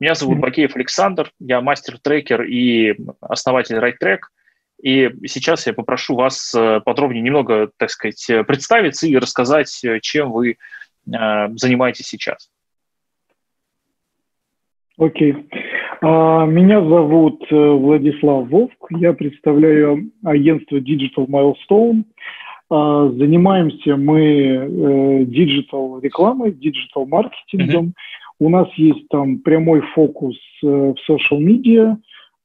Меня зовут Бакеев Александр, я мастер-трекер и основатель RightTrack. И сейчас я попрошу вас э, подробнее немного, так сказать, представиться и рассказать, чем вы э, занимаетесь сейчас. Окей. Okay. А, меня зовут э, Владислав Вовк. Я представляю агентство Digital Milestone. А, занимаемся мы digital рекламой, digital маркетингом. Mm-hmm. У нас есть там прямой фокус э, в social media,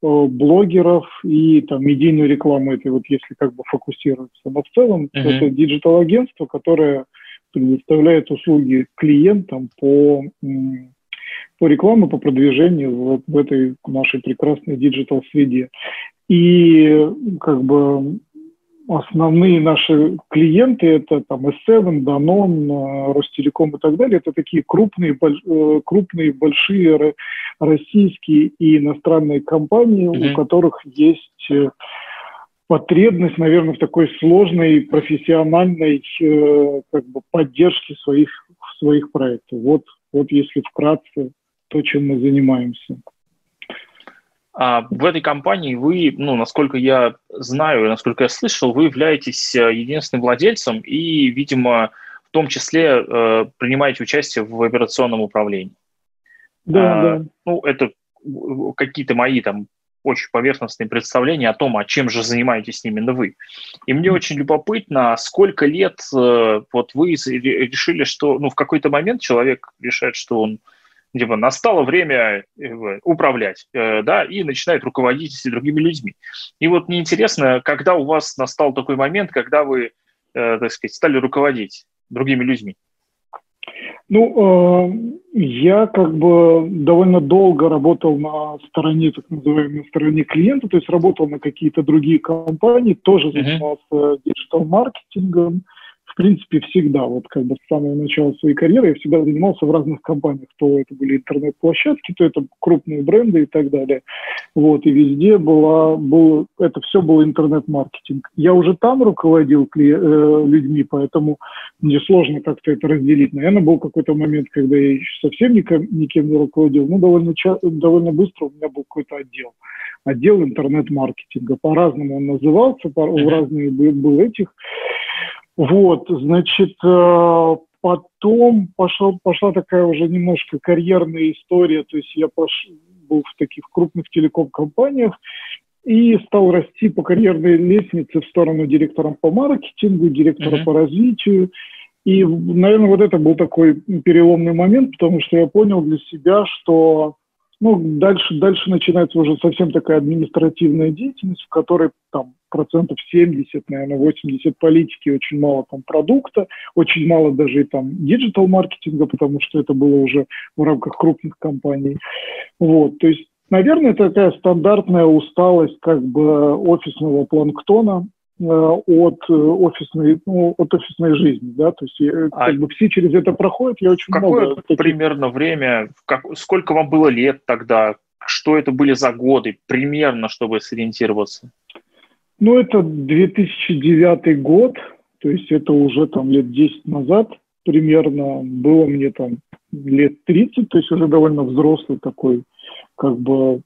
э, блогеров и там медийную рекламу, это вот если как бы фокусироваться. Но в целом uh-huh. это digital-агентство, которое предоставляет услуги клиентам по, по рекламе, по продвижению вот в этой нашей прекрасной digital-среде. И как бы основные наши клиенты это там S7, Danone, Ростелеком и так далее. Это такие крупные, э, крупные большие российские и иностранные компании, mm-hmm. у которых есть э, потребность, наверное, в такой сложной профессиональной э, как бы поддержке своих своих проектов. Вот, вот если вкратце то, чем мы занимаемся. А в этой компании вы, ну, насколько я знаю, насколько я слышал, вы являетесь э, единственным владельцем и, видимо, в том числе э, принимаете участие в операционном управлении. Да, а, да. Ну, это какие-то мои там очень поверхностные представления о том, а чем же занимаетесь именно вы. И мне очень любопытно, сколько лет э, вот вы решили, что, ну, в какой-то момент человек решает, что он типа настало время э, управлять, э, да, и начинает руководить другими людьми. И вот мне интересно, когда у вас настал такой момент, когда вы, э, так сказать, стали руководить другими людьми? Ну, я как бы довольно долго работал на стороне, так называемой стороне клиента, то есть работал на какие-то другие компании, тоже занимался uh-huh. В принципе, всегда, вот как бы с самого начала своей карьеры я всегда занимался в разных компаниях. То это были интернет-площадки, то это крупные бренды и так далее. Вот, и везде была, был, это все был интернет-маркетинг. Я уже там руководил кли, э, людьми, поэтому мне сложно как-то это разделить. Наверное, был какой-то момент, когда я еще совсем никем, никем не руководил. Ну, довольно, довольно быстро у меня был какой-то отдел. Отдел интернет-маркетинга. По-разному он назывался, по, в разные был, был этих. Вот, значит, э, потом пошел, пошла такая уже немножко карьерная история, то есть я пош, был в таких крупных телеком-компаниях и стал расти по карьерной лестнице в сторону директора по маркетингу, директора uh-huh. по развитию. И, наверное, вот это был такой переломный момент, потому что я понял для себя, что ну, дальше, дальше начинается уже совсем такая административная деятельность, в которой там процентов 70, наверное, 80 политики, очень мало там продукта, очень мало даже и там диджитал-маркетинга, потому что это было уже в рамках крупных компаний. Вот, то есть, наверное, такая стандартная усталость как бы офисного планктона, от э, офисной, ну, от офисной жизни, да, то есть э, а как бы все через это проходят, я очень какое много... Какое примерно время, как, сколько вам было лет тогда, что это были за годы, примерно, чтобы сориентироваться? Ну, это 2009 год, то есть это уже там лет 10 назад примерно, было мне там лет 30, то есть уже довольно взрослый такой, как бы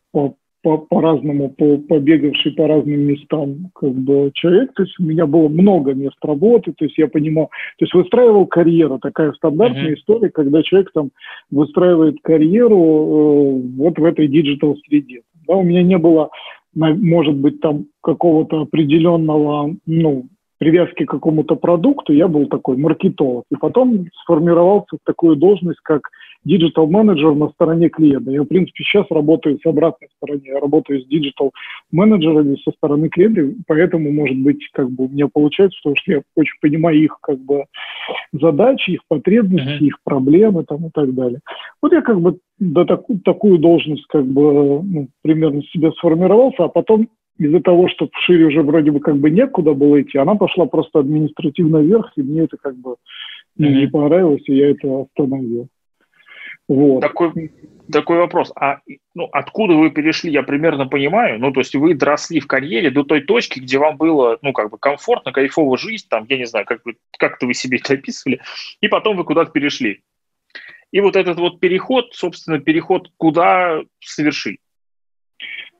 по, по, по-разному, по, побегавший по разным местам как бы человек, то есть у меня было много мест работы, то есть я понимал, то есть выстраивал карьеру, такая стандартная uh-huh. история, когда человек там выстраивает карьеру э, вот в этой digital среде. Да, у меня не было может быть, там какого-то определенного, ну, привязки к какому-то продукту, я был такой маркетолог. И потом сформировался в такую должность, как digital-менеджер на стороне клиента. Я, в принципе, сейчас работаю с обратной стороны. Я работаю с digital-менеджерами со стороны клиента, поэтому, может быть, как бы у меня получается, потому что я очень понимаю их как бы задачи, их потребности, uh-huh. их проблемы там и так далее. Вот я как бы до таку, такую должность как бы ну, примерно себе сформировался, а потом из-за того, что вширь уже вроде бы как бы некуда было идти, она пошла просто административно вверх, и мне это как бы ну, не понравилось, и я это остановил. Вот. Такой, такой вопрос. А ну, откуда вы перешли, я примерно понимаю. Ну, то есть вы дросли в карьере до той точки, где вам было, ну, как бы комфортно, кайфово жизнь, там, я не знаю, как, вы, как-то вы себе это описывали, и потом вы куда-то перешли. и вот этот вот переход, собственно, переход куда совершить.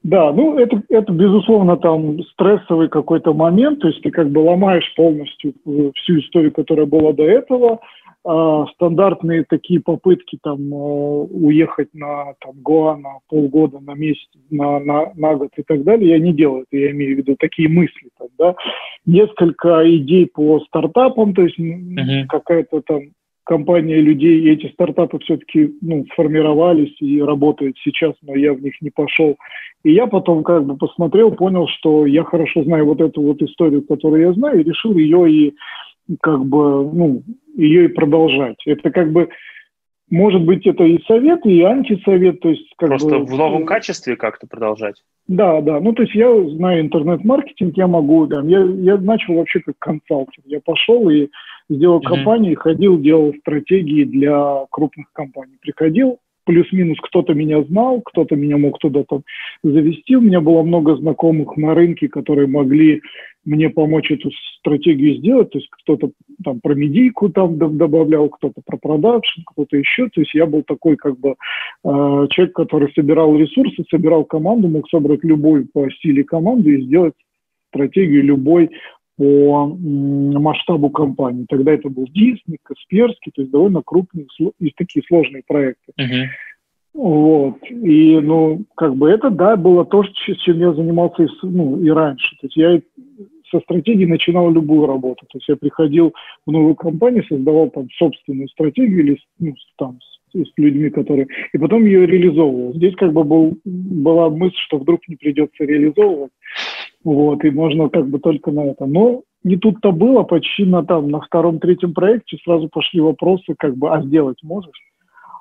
Да, ну это, это безусловно там стрессовый какой-то момент, то есть ты как бы ломаешь полностью всю историю, которая была до этого, а, стандартные такие попытки там а, уехать на там Гоа на полгода, на месяц, на, на, на год и так далее, я не делаю это, я имею в виду такие мысли там, да, несколько идей по стартапам, то есть uh-huh. какая-то там компания людей, и эти стартапы все-таки ну, сформировались и работают сейчас, но я в них не пошел. И я потом как бы посмотрел, понял, что я хорошо знаю вот эту вот историю, которую я знаю, и решил ее и как бы, ну, ее и продолжать. Это как бы, может быть, это и совет, и антисовет, то есть как Просто бы, в новом качестве как-то продолжать. Да, да. Ну, то есть я знаю интернет-маркетинг, я могу, да. Я, я начал вообще как консалтинг. Я пошел и сделал mm-hmm. компанию, ходил, делал стратегии для крупных компаний. Приходил, плюс-минус кто-то меня знал, кто-то меня мог туда там завести. У меня было много знакомых на рынке, которые могли мне помочь эту стратегию сделать. То есть кто-то там про медийку там добавлял, кто-то про продакшн, кто-то еще. То есть я был такой как бы э, человек, который собирал ресурсы, собирал команду, мог собрать любой по стиле команду и сделать стратегию любой по масштабу компании. Тогда это был Дисней, Касперский, то есть довольно крупные и такие сложные проекты. Uh-huh. Вот. И, ну, как бы это, да, было то, чем я занимался и, ну, и раньше. То есть я со стратегией начинал любую работу. То есть я приходил в новую компанию, создавал там собственную стратегию или ну, там с, с людьми, которые... И потом ее реализовывал. Здесь как бы был, была мысль, что вдруг не придется реализовывать. Вот, и можно как бы только на это. Но не тут-то было, почти на, там, на втором-третьем проекте сразу пошли вопросы, как бы, а сделать можешь?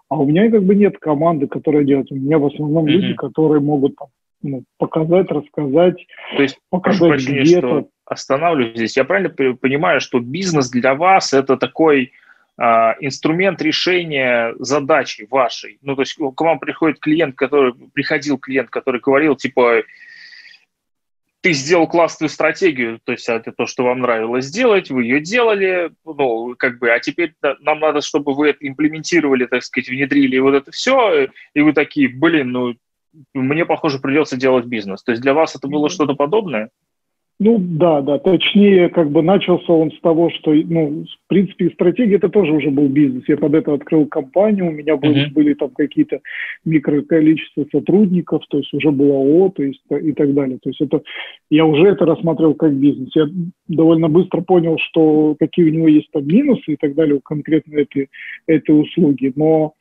А у меня как бы нет команды, которая делает. У меня в основном mm-hmm. люди, которые могут там, ну, показать, рассказать, То есть, показать где-то. Останавливаюсь здесь. Я правильно понимаю, что бизнес для вас это такой а, инструмент решения задачи вашей. Ну, то есть к вам приходит клиент, который приходил клиент, который говорил, типа, ты сделал классную стратегию, то есть это то, что вам нравилось сделать, вы ее делали, ну, как бы, а теперь нам надо, чтобы вы это имплементировали, так сказать, внедрили вот это все, и вы такие, блин, ну, мне, похоже, придется делать бизнес. То есть для вас это было что-то подобное? Ну да, да, точнее, как бы начался он с того, что, ну, в принципе, стратегия это тоже уже был бизнес. Я под это открыл компанию, у меня были, uh-huh. были там какие-то микроколичества сотрудников, то есть уже было ООО, то есть и так далее. То есть это я уже это рассматривал как бизнес. Я довольно быстро понял, что какие у него есть там минусы и так далее у конкретно этой, этой услуги, но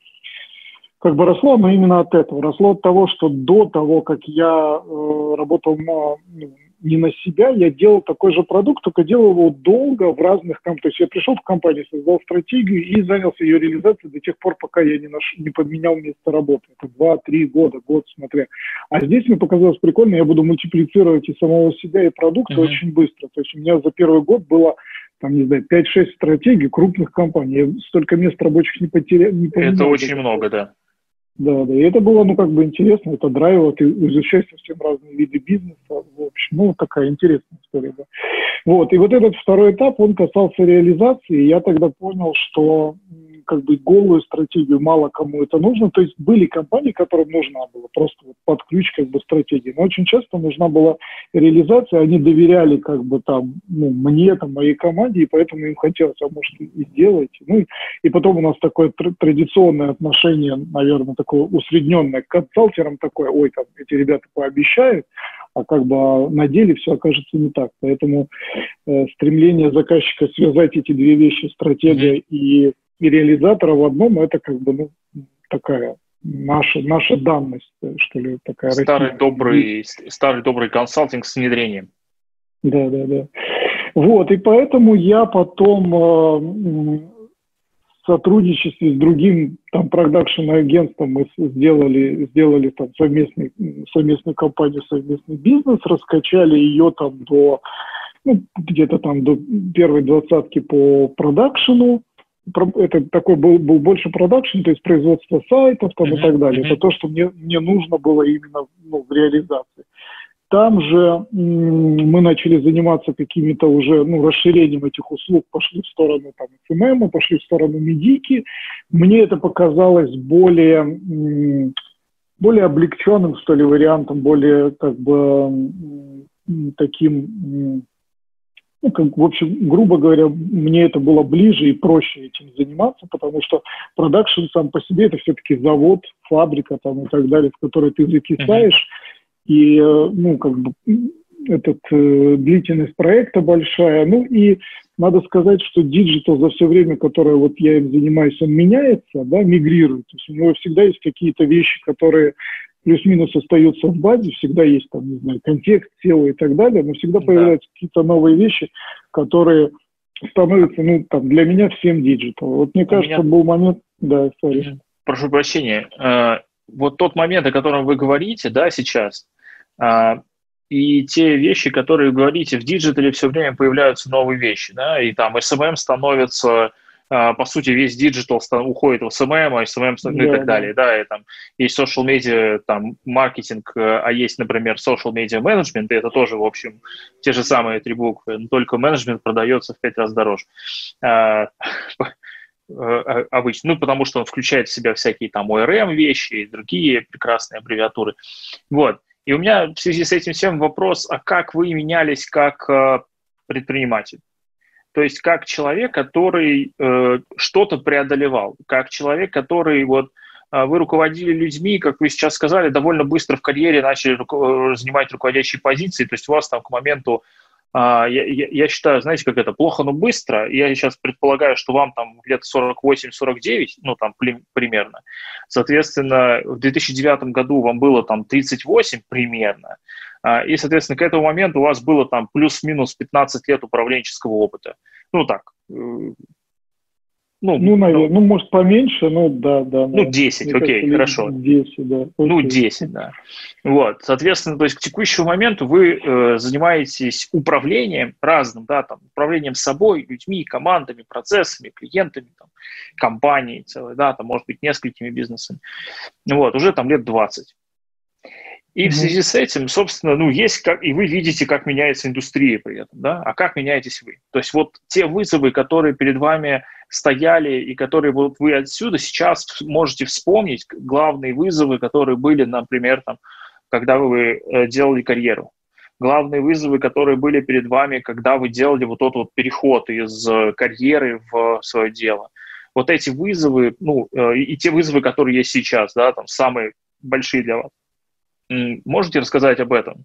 как бы росло оно именно от этого. Росло от того, что до того, как я э, работал на ну, не на себя, я делал такой же продукт, только делал его долго в разных компаниях. То есть я пришел в компанию, создал стратегию и занялся ее реализацией до тех пор, пока я не, наш... не поменял место работы. Это два-три года, год, смотря. А здесь мне показалось прикольно, я буду мультиплицировать и самого себя, и продукт mm-hmm. очень быстро. То есть у меня за первый год было там, не знаю, 5-6 стратегий крупных компаний. Я столько мест рабочих не потерял. Не Это очень много, да. Да, да, и это было, ну, как бы интересно, это драйвило, ты изучаешь совсем разные виды бизнеса, в общем, ну, такая интересная история, да. Вот, и вот этот второй этап, он касался реализации, и я тогда понял, что как бы голую стратегию мало кому это нужно. То есть были компании, которым нужна была просто вот под ключ как бы стратегии. Но очень часто нужна была реализация, они доверяли как бы там ну, мне, там, моей команде, и поэтому им хотелось, а может и сделайте. Ну и, и потом у нас такое тр- традиционное отношение, наверное, такое усредненное к консалтерам, такое, ой, там эти ребята пообещают, а как бы на деле все окажется не так. Поэтому э, стремление заказчика связать эти две вещи, стратегия mm-hmm. и и реализатора в одном, это как бы ну, такая наша, наша данность, что ли, такая старый добрый, старый добрый консалтинг с внедрением. Да, да, да. Вот, и поэтому я потом э, в сотрудничестве с другим там продакшн-агентством мы сделали, сделали там совместный, совместную компанию, совместный бизнес, раскачали ее там до ну, где-то там до первой двадцатки по продакшену, это такой был, был больше продакшн, то есть производство сайтов там, mm-hmm. и так далее. Это то, что мне, мне нужно было именно ну, в реализации. там же мы начали заниматься какими-то уже, ну, расширением этих услуг, пошли в сторону там СММ, пошли в сторону медийки. Мне это показалось более, более облегченным, что ли, вариантом, более, как бы, таким, ну, как, в общем, грубо говоря, мне это было ближе и проще этим заниматься, потому что продакшн сам по себе это все-таки завод, фабрика там и так далее, в которой ты закисаешь, uh-huh и, э, ну, как бы, этот э, длительность проекта большая. Ну и надо сказать, что digital за все время, которое вот я им занимаюсь, он меняется, да, мигрирует. То есть у него всегда есть какие-то вещи, которые плюс-минус остаются в базе, всегда есть там, не знаю, контекст, SEO и так далее, но всегда да. появляются какие-то новые вещи, которые становятся, ну, там, для меня всем digital. Вот мне кажется, меня... был момент... Да, sorry. Прошу прощения. Э, вот тот момент, о котором вы говорите, да, сейчас, а, и те вещи, которые говорите, в digital е все время появляются новые вещи, да, и там SMM становится, а, по сути, весь digital уходит в SMM, а SMM ну, и так далее, да, и там есть social media, там, маркетинг, а есть, например, social media management, и это тоже, в общем, те же самые три буквы, но только менеджмент продается в пять раз дороже обычно, ну, потому что он включает в себя всякие там ORM вещи и другие прекрасные аббревиатуры. Вот. И у меня в связи с этим всем вопрос, а как вы менялись как э, предприниматель? То есть как человек, который э, что-то преодолевал, как человек, который вот э, вы руководили людьми, как вы сейчас сказали, довольно быстро в карьере начали ру- э, занимать руководящие позиции, то есть у вас там к моменту я, я, я считаю, знаете, как это, плохо, но быстро. Я сейчас предполагаю, что вам там лет 48-49, ну там примерно. Соответственно, в 2009 году вам было там 38 примерно. А, и, соответственно, к этому моменту у вас было там плюс-минус 15 лет управленческого опыта. Ну так, э, ну, ну, наверное, ну, ну, может, поменьше, ну, да, да. Ну, 10, окей, хорошо. 10, да. Окей. Ну, 10, да. Вот, соответственно, то есть к текущему моменту вы э, занимаетесь управлением разным, да, там, управлением собой, людьми, командами, процессами, клиентами, там, компанией целой, да, там, может быть, несколькими бизнесами. Вот, уже там лет 20. И mm-hmm. в связи с этим, собственно, ну, есть как, и вы видите, как меняется индустрия при этом, да, а как меняетесь вы. То есть вот те вызовы, которые перед вами стояли и которые вот вы отсюда сейчас можете вспомнить главные вызовы, которые были, например, там, когда вы э, делали карьеру. Главные вызовы, которые были перед вами, когда вы делали вот тот вот переход из э, карьеры в свое дело. Вот эти вызовы, ну, э, и те вызовы, которые есть сейчас, да, там, самые большие для вас. Можете рассказать об этом?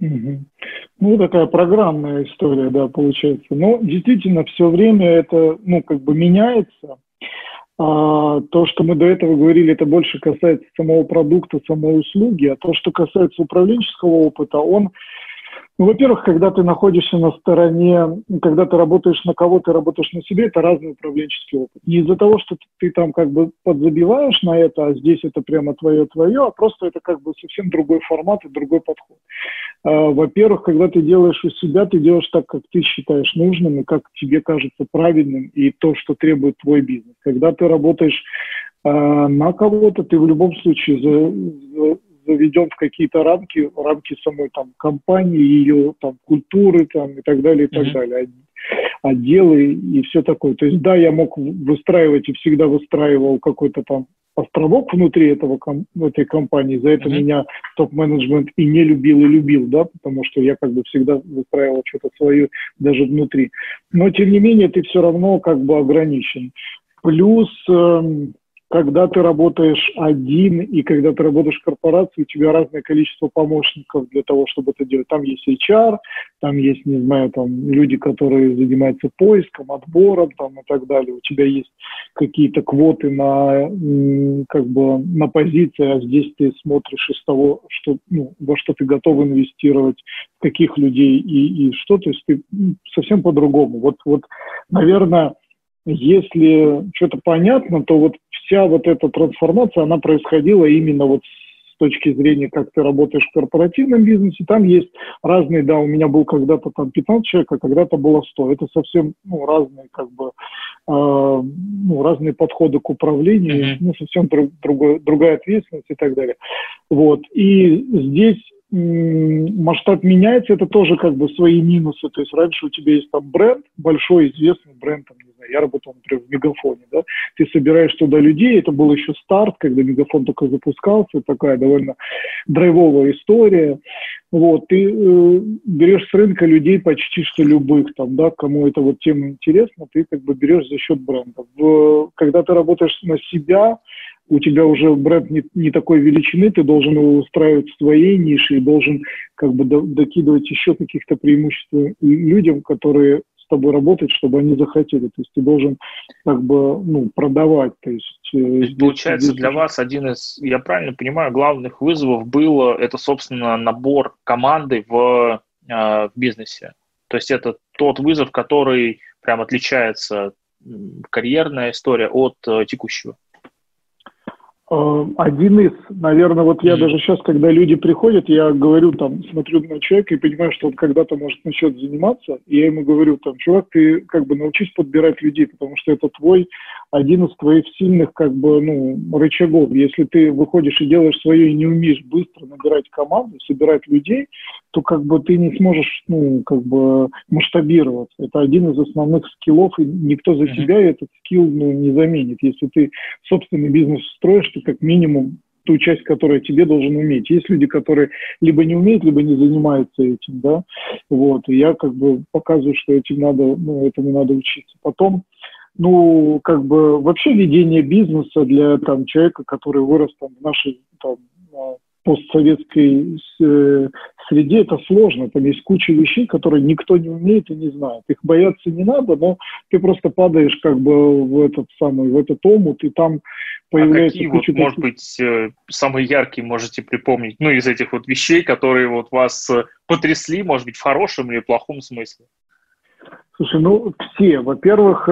Ну, такая программная история, да, получается. Но действительно, все время это, ну, как бы меняется. А, то, что мы до этого говорили, это больше касается самого продукта, самой услуги, а то, что касается управленческого опыта, он ну, во-первых, когда ты находишься на стороне, когда ты работаешь на кого, ты работаешь на себе, это разный управленческий опыт. Не из-за того, что ты, там как бы подзабиваешь на это, а здесь это прямо твое-твое, а просто это как бы совсем другой формат и другой подход. А, во-первых, когда ты делаешь у себя, ты делаешь так, как ты считаешь нужным и как тебе кажется правильным, и то, что требует твой бизнес. Когда ты работаешь а, на кого-то, ты в любом случае за, заведен в какие-то рамки, рамки самой там компании, ее там культуры там и так далее, и так mm-hmm. далее, отделы и все такое. То есть да, я мог выстраивать и всегда выстраивал какой-то там островок внутри этого, этой компании. За это mm-hmm. меня топ-менеджмент и не любил, и любил, да, потому что я как бы всегда выстраивал что-то свое даже внутри. Но, тем не менее, ты все равно как бы ограничен. Плюс эм, когда ты работаешь один и когда ты работаешь в корпорации, у тебя разное количество помощников для того, чтобы это делать. Там есть HR, там есть, не знаю, там люди, которые занимаются поиском, отбором там, и так далее. У тебя есть какие-то квоты на, как бы, на позиции, а здесь ты смотришь из того, что, ну, во что ты готов инвестировать, каких людей и, и что. То есть ты совсем по-другому. Вот, вот, наверное, если что-то понятно, то вот вся вот эта трансформация, она происходила именно вот с точки зрения, как ты работаешь в корпоративном бизнесе. Там есть разные, да, у меня был когда-то там 15 человек, а когда-то было 100. Это совсем ну, разные как бы э, ну, разные подходы к управлению, mm-hmm. ну, совсем друг, другой, другая ответственность и так далее. Вот. И здесь масштаб меняется, это тоже как бы свои минусы. То есть раньше у тебя есть там бренд, большой известный бренд, там, знаю, я работал, например, в Мегафоне, да, ты собираешь туда людей, это был еще старт, когда Мегафон только запускался, такая довольно драйвовая история. Вот, ты э, берешь с рынка людей почти что любых, там, да, кому эта вот тема интересна, ты как бы берешь за счет бренда. В, когда ты работаешь на себя, у тебя уже бренд не, не такой величины, ты должен его устраивать в своей нише и должен как бы до, докидывать еще каких-то преимуществ людям, которые тобой работают, чтобы они захотели. То есть ты должен как бы ну, продавать. То есть, э, то есть получается, здесь... для вас один из, я правильно понимаю, главных вызовов было это, собственно, набор команды в, э, в бизнесе. То есть это тот вызов, который прям отличается карьерная история от э, текущего. Э, один из, наверное, вот я даже сейчас, когда люди приходят, я говорю там, смотрю на человека и понимаю, что он когда-то может начать заниматься, и я ему говорю там, чувак, ты как бы научись подбирать людей, потому что это твой, один из твоих сильных как бы, ну, рычагов. Если ты выходишь и делаешь свое и не умеешь быстро набирать команду, собирать людей, то как бы ты не сможешь, ну, как бы масштабироваться. Это один из основных скиллов, и никто за mm-hmm. тебя этот скилл, ну, не заменит. Если ты собственный бизнес строишь, ты как минимум ту часть, которую тебе должен уметь. Есть люди, которые либо не умеют, либо не занимаются этим, да, вот, и я как бы показываю, что этим надо, ну, этому надо учиться. Потом, ну, как бы вообще ведение бизнеса для там человека, который вырос там в нашей там постсоветской э, среде это сложно. Там есть куча вещей, которые никто не умеет и не знает. Их бояться не надо, но ты просто падаешь как бы в этот самый, в этот омут, и там появляется а какие куча... Вот, может быть, э, самые яркие можете припомнить, ну, из этих вот вещей, которые вот вас э, потрясли, может быть, в хорошем или плохом смысле? Слушай, ну, все. Во-первых,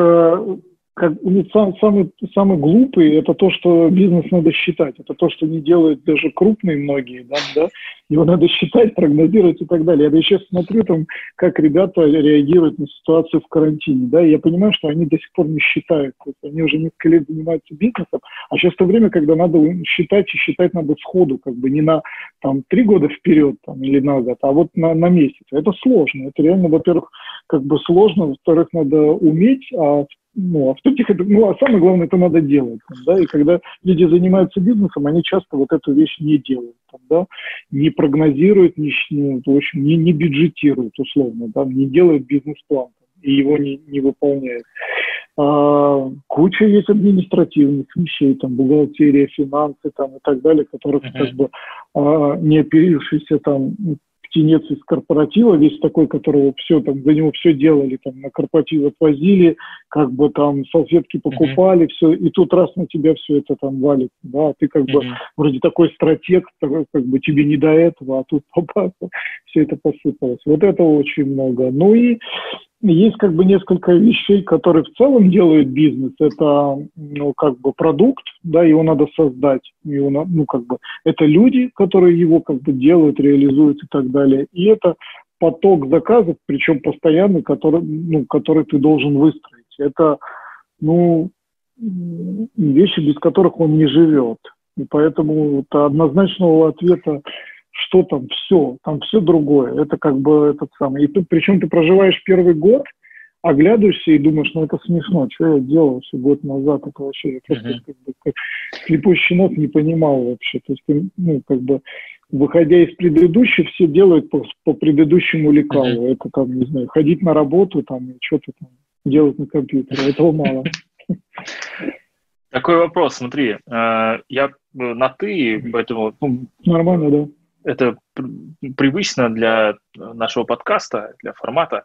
как, ну, сам, самый, самый глупый это то, что бизнес надо считать. Это то, что не делают даже крупные многие, да, да? Его надо считать, прогнозировать и так далее. Я сейчас смотрю, там, как ребята реагируют на ситуацию в карантине, да, я понимаю, что они до сих пор не считают. То есть они уже несколько лет занимаются бизнесом, а сейчас то время, когда надо считать, и считать надо сходу, как бы не на там три года вперед там, или назад, а вот на, на месяц. Это сложно. Это реально, во-первых, как бы сложно, во-вторых, надо уметь, а ну, а в-третьих, это, ну, а самое главное, это надо делать, да, и когда люди занимаются бизнесом, они часто вот эту вещь не делают, да, не прогнозируют, не, ну, в общем, не, не бюджетируют, условно, да, не делают бизнес-план и его не, не выполняют. А, куча есть административных вещей, там, бухгалтерия, финансы, там, и так далее, которых, как бы, а, не оперившийся там птенец из корпоратива, весь такой, которого все там, за него все делали, там на корпоратив отвозили, как бы там салфетки покупали, uh-huh. все, и тут раз на тебя все это там валит, да, ты как uh-huh. бы вроде такой стратег, как бы тебе не до этого, а тут попался, все это посыпалось. Вот этого очень много. Ну и есть как бы несколько вещей, которые в целом делают бизнес. Это ну, как бы продукт, да, его надо создать. Его, ну, как бы, это люди, которые его как бы делают, реализуют и так далее. И это поток заказов, причем постоянный, который, ну, который ты должен выстроить. Это ну, вещи, без которых он не живет. И поэтому это однозначного ответа что там все, там все другое. Это как бы этот самый. И тут, причем ты проживаешь первый год, оглядываешься и думаешь, ну это смешно, что я делал все год назад, это вообще я просто uh-huh. как бы как слепой щенок не понимал вообще. То есть, ты, ну, как бы, выходя из предыдущих, все делают по, по предыдущему лекалу. Uh-huh. Это там, не знаю, ходить на работу там и что-то там делать на компьютере. Этого мало. Такой вопрос, смотри, э, я на ты, поэтому... Ну, Нормально, да это привычно для нашего подкаста, для формата.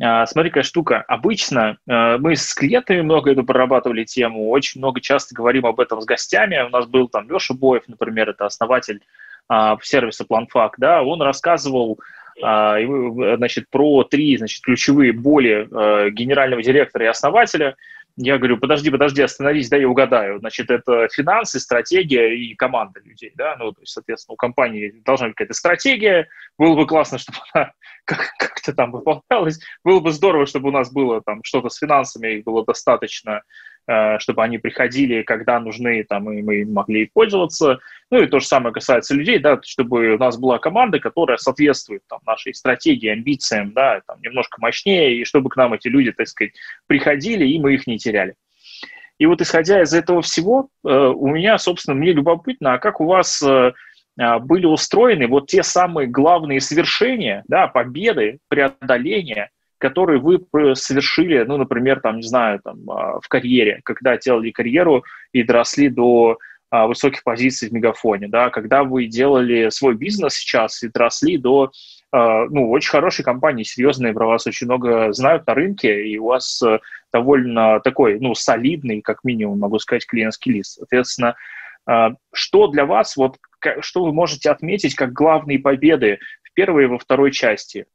А, смотри, какая штука. Обычно а, мы с клиентами много эту прорабатывали тему, очень много часто говорим об этом с гостями. У нас был там Леша Боев, например, это основатель а, сервиса Planfac, да, он рассказывал значит, про три значит, ключевые боли генерального директора и основателя – я говорю, подожди, подожди, остановись, да, я угадаю. Значит, это финансы, стратегия и команда людей, да, ну, то есть, соответственно, у компании должна быть какая-то стратегия, было бы классно, чтобы она как-то там выполнялась, было бы здорово, чтобы у нас было там что-то с финансами, их было достаточно, чтобы они приходили, когда нужны, там, и мы могли пользоваться. Ну и то же самое касается людей, да, чтобы у нас была команда, которая соответствует там, нашей стратегии, амбициям, да, там, немножко мощнее, и чтобы к нам эти люди, так сказать, приходили, и мы их не теряли. И вот исходя из этого всего, э, у меня, собственно, мне любопытно, а как у вас э, а, были устроены вот те самые главные свершения, да, победы, преодоления, которые вы совершили, ну, например, там, не знаю, там, а, в карьере, когда делали карьеру и доросли до а, высоких позиций в мегафоне, да, когда вы делали свой бизнес сейчас и доросли до ну, очень хорошей компании, серьезные, про вас очень много знают на рынке, и у вас э, довольно такой, ну, солидный, как минимум, могу сказать, клиентский лист. Соответственно, что для вас, вот, что вы можете отметить как главные победы в первой и во второй части?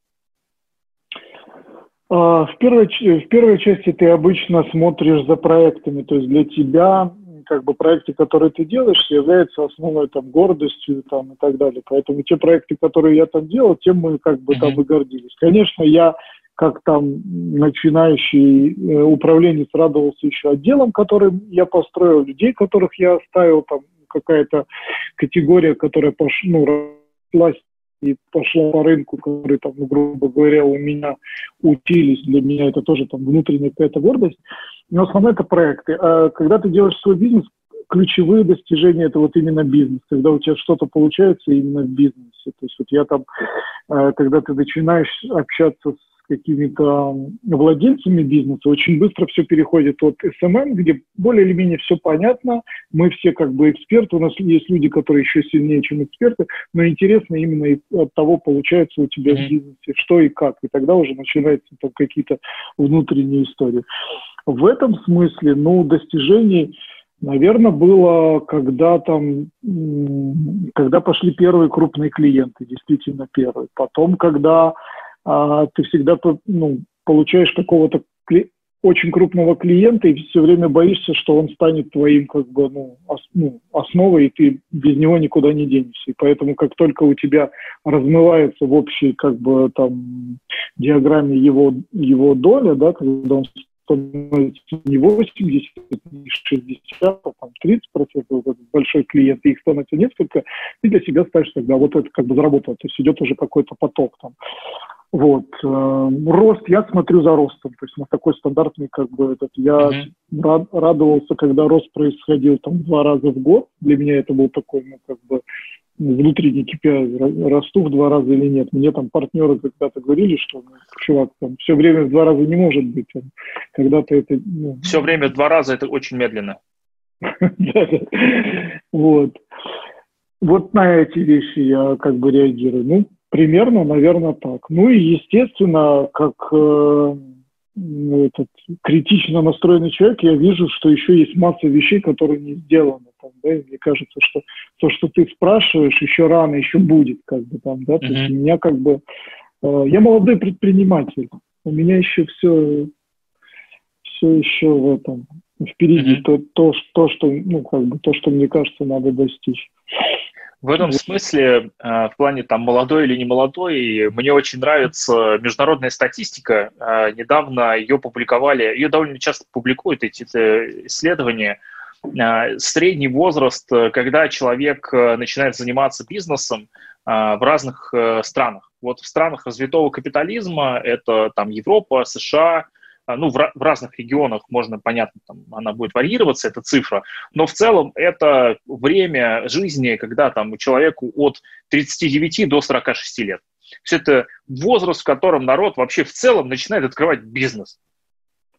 А, в первой, в первой части ты обычно смотришь за проектами, то есть для тебя как бы проекты, которые ты делаешь, являются основной там гордостью там и так далее. Поэтому те проекты, которые я там делал, тем мы как бы там и гордились. Конечно, я как там начинающий э, управленец радовался еще отделом, который я построил, людей, которых я оставил, там какая-то категория, которая пош, ну, рослась и пошла по рынку, который там, ну, грубо говоря, у меня учились, для меня это тоже там внутренняя какая-то гордость. Но основное это проекты. А когда ты делаешь свой бизнес, ключевые достижения это вот именно бизнес, когда у тебя что-то получается именно в бизнесе. То есть вот я там, э, когда ты начинаешь общаться с какими-то владельцами бизнеса, очень быстро все переходит от SMM, где более или менее все понятно, мы все как бы эксперты, у нас есть люди, которые еще сильнее, чем эксперты, но интересно именно от того, получается у тебя в бизнесе, что и как, и тогда уже начинаются там какие-то внутренние истории. В этом смысле, ну, достижений, наверное, было, когда там, когда пошли первые крупные клиенты, действительно первые. Потом, когда а, ты всегда ну, получаешь какого-то кли- очень крупного клиента и все время боишься, что он станет твоим как бы ну, ос, ну, основой, и ты без него никуда не денешься. И поэтому как только у тебя размывается в общей как бы там диаграмме его, его доля, да, когда он не 80, не 60, а там 30 процентов, большой клиент, и их становится несколько, ты для себя ставишь тогда вот это как бы заработало, то есть идет уже какой-то поток там. Вот. Э, рост, я смотрю за ростом. То есть на такой стандартный, как бы, этот, я uh-huh. рад, радовался, когда рост происходил там два раза в год. Для меня это был такой, ну, как бы, внутренний KPI, расту в два раза или нет. Мне там партнеры когда-то говорили, что, ну, чувак, там все время в два раза не может быть. Когда-то это... Ну... Все время в два раза это очень медленно. Вот. Вот на эти вещи я как бы реагирую. Ну, Примерно, наверное, так. Ну и, естественно, как э, этот критично настроенный человек, я вижу, что еще есть масса вещей, которые не сделаны. Там, да, и мне кажется, что то, что ты спрашиваешь, еще рано, еще будет, как бы там, да. Mm-hmm. То есть у меня как бы э, я молодой предприниматель, у меня еще все все еще в этом впереди то, то, то, что ну как бы то, что мне кажется, надо достичь. В этом смысле, э, в плане там молодой или не молодой, мне очень нравится международная статистика. Э, недавно ее публиковали, ее довольно часто публикуют эти исследования. Э, средний возраст, когда человек начинает заниматься бизнесом в разных странах. Вот в странах развитого капитализма, это там Европа, США, ну, в, в разных регионах можно, понятно, там она будет варьироваться, эта цифра, но в целом это время жизни, когда там человеку от 39 до 46 лет. Все это возраст, в котором народ вообще в целом начинает открывать бизнес.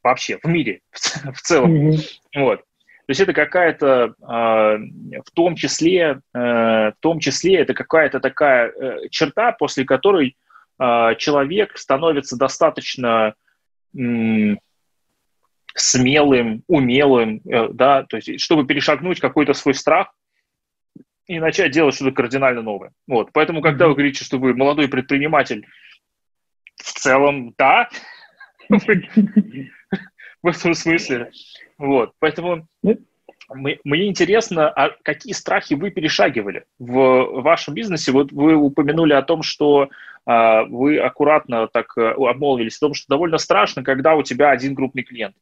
Вообще, в мире, в целом. Mm-hmm. Вот. То есть это какая-то, э, в том числе, э, в том числе это какая-то такая э, черта, после которой э, человек становится достаточно смелым, умелым, э, да, то есть чтобы перешагнуть какой-то свой страх и начать делать что-то кардинально новое. Вот, поэтому, когда вы говорите, что вы молодой предприниматель, в целом, да, в этом смысле. Вот, поэтому мне интересно, а какие страхи вы перешагивали в вашем бизнесе? Вот вы упомянули о том, что а, вы аккуратно так э, обмолвились о том, что довольно страшно, когда у тебя один крупный клиент.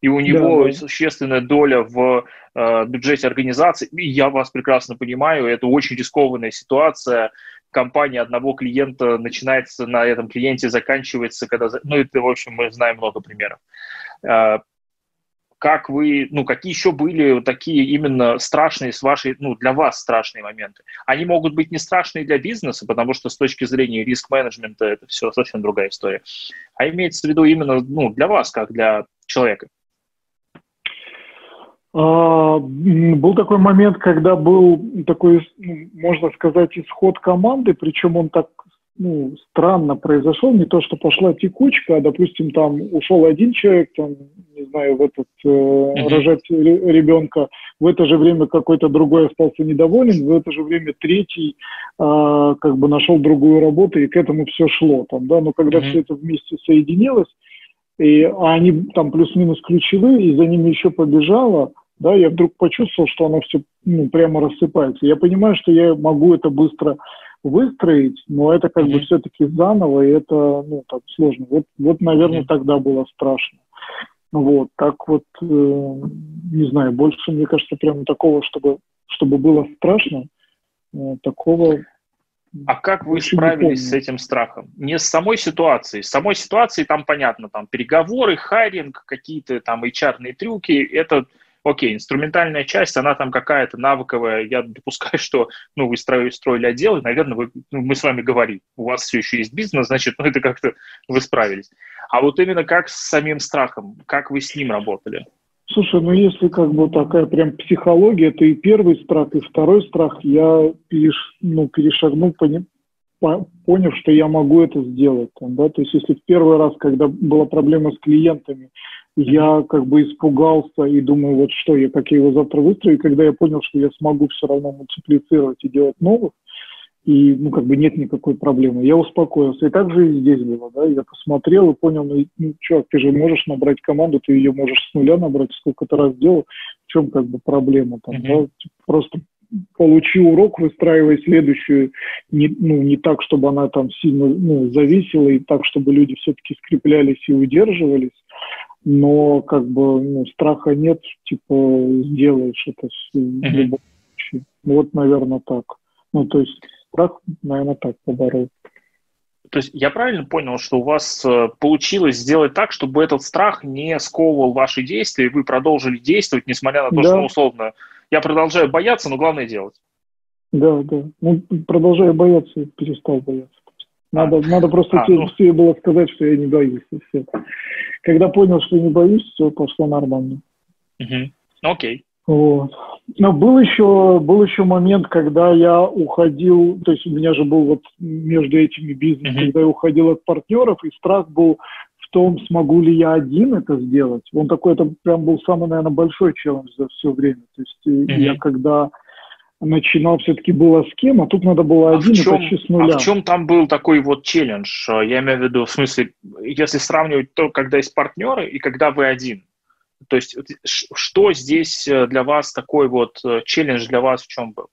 и у него да, да. существенная доля в э, бюджете организации. И я вас прекрасно понимаю, это очень рискованная ситуация. Компания одного клиента начинается на этом клиенте, заканчивается, когда... Ну, это, в общем, мы знаем много примеров. Э, как вы, ну, какие еще были такие именно страшные с вашей, ну, для вас страшные моменты? Они могут быть не страшные для бизнеса, потому что с точки зрения риск-менеджмента это все совсем другая история. А имеется в виду именно, ну, для вас, как для человека. А, был такой момент, когда был такой, можно сказать, исход команды, причем он так ну, странно произошел, не то, что пошла текучка, а, допустим, там ушел один человек, там, не знаю, в этот, э, uh-huh. рожать ребенка, в это же время какой-то другой остался недоволен, в это же время третий э, как бы нашел другую работу, и к этому все шло, там, да, но когда uh-huh. все это вместе соединилось, и, а они там плюс-минус ключевые, и за ними еще побежало, да, я вдруг почувствовал, что оно все ну, прямо рассыпается. Я понимаю, что я могу это быстро выстроить, но это как бы все-таки заново, и это, ну, так сложно. Вот, вот наверное, тогда было страшно. Вот, так вот, э, не знаю, больше, мне кажется, прямо такого, чтобы, чтобы было страшно, э, такого а как вы справились с этим страхом? Не с самой ситуацией. С самой ситуацией там понятно, там переговоры, хайринг, какие-то там HR-ные трюки, это окей, инструментальная часть, она там какая-то навыковая, я допускаю, что, ну, вы строили, строили отдел, и, наверное, вы, ну, мы с вами говорим, у вас все еще есть бизнес, значит, ну, это как-то вы справились. А вот именно как с самим страхом, как вы с ним работали? Слушай, ну если как бы такая прям психология, то и первый страх, и второй страх я переш, ну, перешагнул, пони, по, поняв, что я могу это сделать. Там, да? То есть если в первый раз, когда была проблема с клиентами, я как бы испугался и думаю, вот что, я как я его завтра выстрою, и когда я понял, что я смогу все равно мультиплицировать и делать новых, и, ну, как бы нет никакой проблемы. Я успокоился. И так же и здесь было, да, я посмотрел и понял, ну, ну чувак, ты же можешь набрать команду, ты ее можешь с нуля набрать, сколько ты раз делал, в чем как бы проблема там, mm-hmm. да, просто получи урок, выстраивай следующую, не, ну, не так, чтобы она там сильно ну, зависела, и так, чтобы люди все-таки скреплялись и удерживались, но как бы ну, страха нет, типа сделаешь это в любом случае. Вот, наверное, так. Ну, то есть страх, наверное, так поборол. То есть я правильно понял, что у вас э, получилось сделать так, чтобы этот страх не сковывал ваши действия, и вы продолжили действовать, несмотря на то, да. что, ну, условно, я продолжаю бояться, но главное делать. Да, да. Ну, продолжаю бояться, перестал бояться. Надо, надо просто а, ну... все было сказать, что я не боюсь. И все. Когда понял, что не боюсь, все пошло нормально. Угу. Окей. Вот. Но был еще, был еще момент, когда я уходил, то есть у меня же был вот между этими бизнесами, mm-hmm. когда я уходил от партнеров, и страх был в том, смогу ли я один это сделать. Он такой, это прям был самый, наверное, большой челлендж за все время. То есть mm-hmm. я когда начинал, все-таки было с кем, а тут надо было а один чем, и почти с нуля. А в чем там был такой вот челлендж? Я имею в виду, в смысле, если сравнивать то, когда есть партнеры и когда вы один. То есть что здесь э, для вас такой вот э, челлендж для вас в чем был?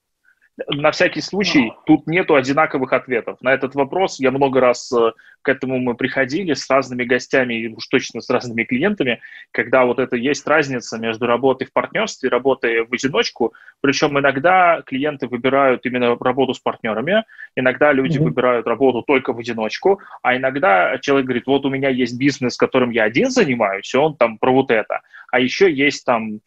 На всякий случай, тут нету одинаковых ответов. На этот вопрос я много раз э, к этому мы приходили с разными гостями, уж точно с разными клиентами, когда вот это есть разница между работой в партнерстве и работой в одиночку. Причем иногда клиенты выбирают именно работу с партнерами, иногда люди mm-hmm. выбирают работу только в одиночку, а иногда человек говорит, вот у меня есть бизнес, которым я один занимаюсь, и он там про вот это. А еще есть там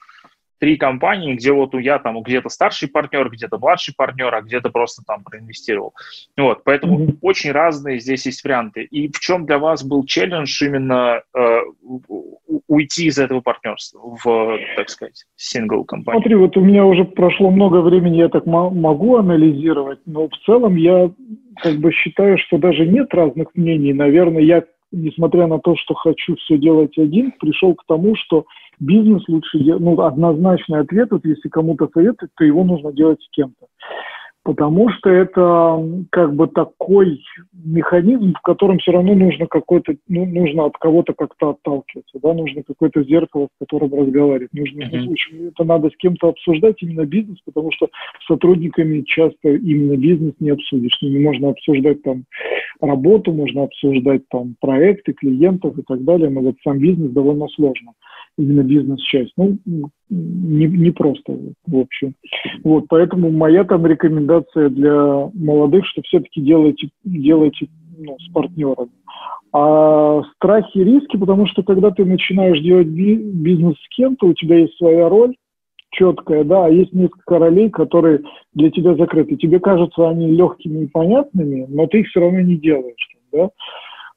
три компании, где вот я там где-то старший партнер, где-то младший партнер, а где-то просто там проинвестировал. Вот, поэтому mm-hmm. очень разные здесь есть варианты. И в чем для вас был челлендж именно э, уйти из этого партнерства в, так сказать, сингл компанию? Смотри, вот у меня уже прошло много времени, я так могу анализировать, но в целом я как бы считаю, что даже нет разных мнений. Наверное, я, несмотря на то, что хочу все делать один, пришел к тому, что бизнес лучше ну, однозначный ответ, вот если кому-то советовать, то его нужно делать с кем-то. Потому что это как бы такой механизм, в котором все равно нужно какой-то, ну, нужно от кого-то как-то отталкиваться, да, нужно какое-то зеркало, с которым разговаривать. Нужно, mm-hmm. это надо с кем-то обсуждать именно бизнес, потому что с сотрудниками часто именно бизнес не обсудишь. Не можно обсуждать там работу, можно обсуждать там проекты, клиентов и так далее, но вот сам бизнес довольно сложно. Именно бизнес-часть. Ну, не, не просто, в общем. Вот, поэтому моя там рекомендация для молодых, что все-таки делайте, делайте ну, с партнерами. А страхи и риски, потому что когда ты начинаешь делать бизнес с кем-то, у тебя есть своя роль, четкая, да, а есть несколько ролей, которые для тебя закрыты. Тебе кажутся они легкими и понятными, но ты их все равно не делаешь, да.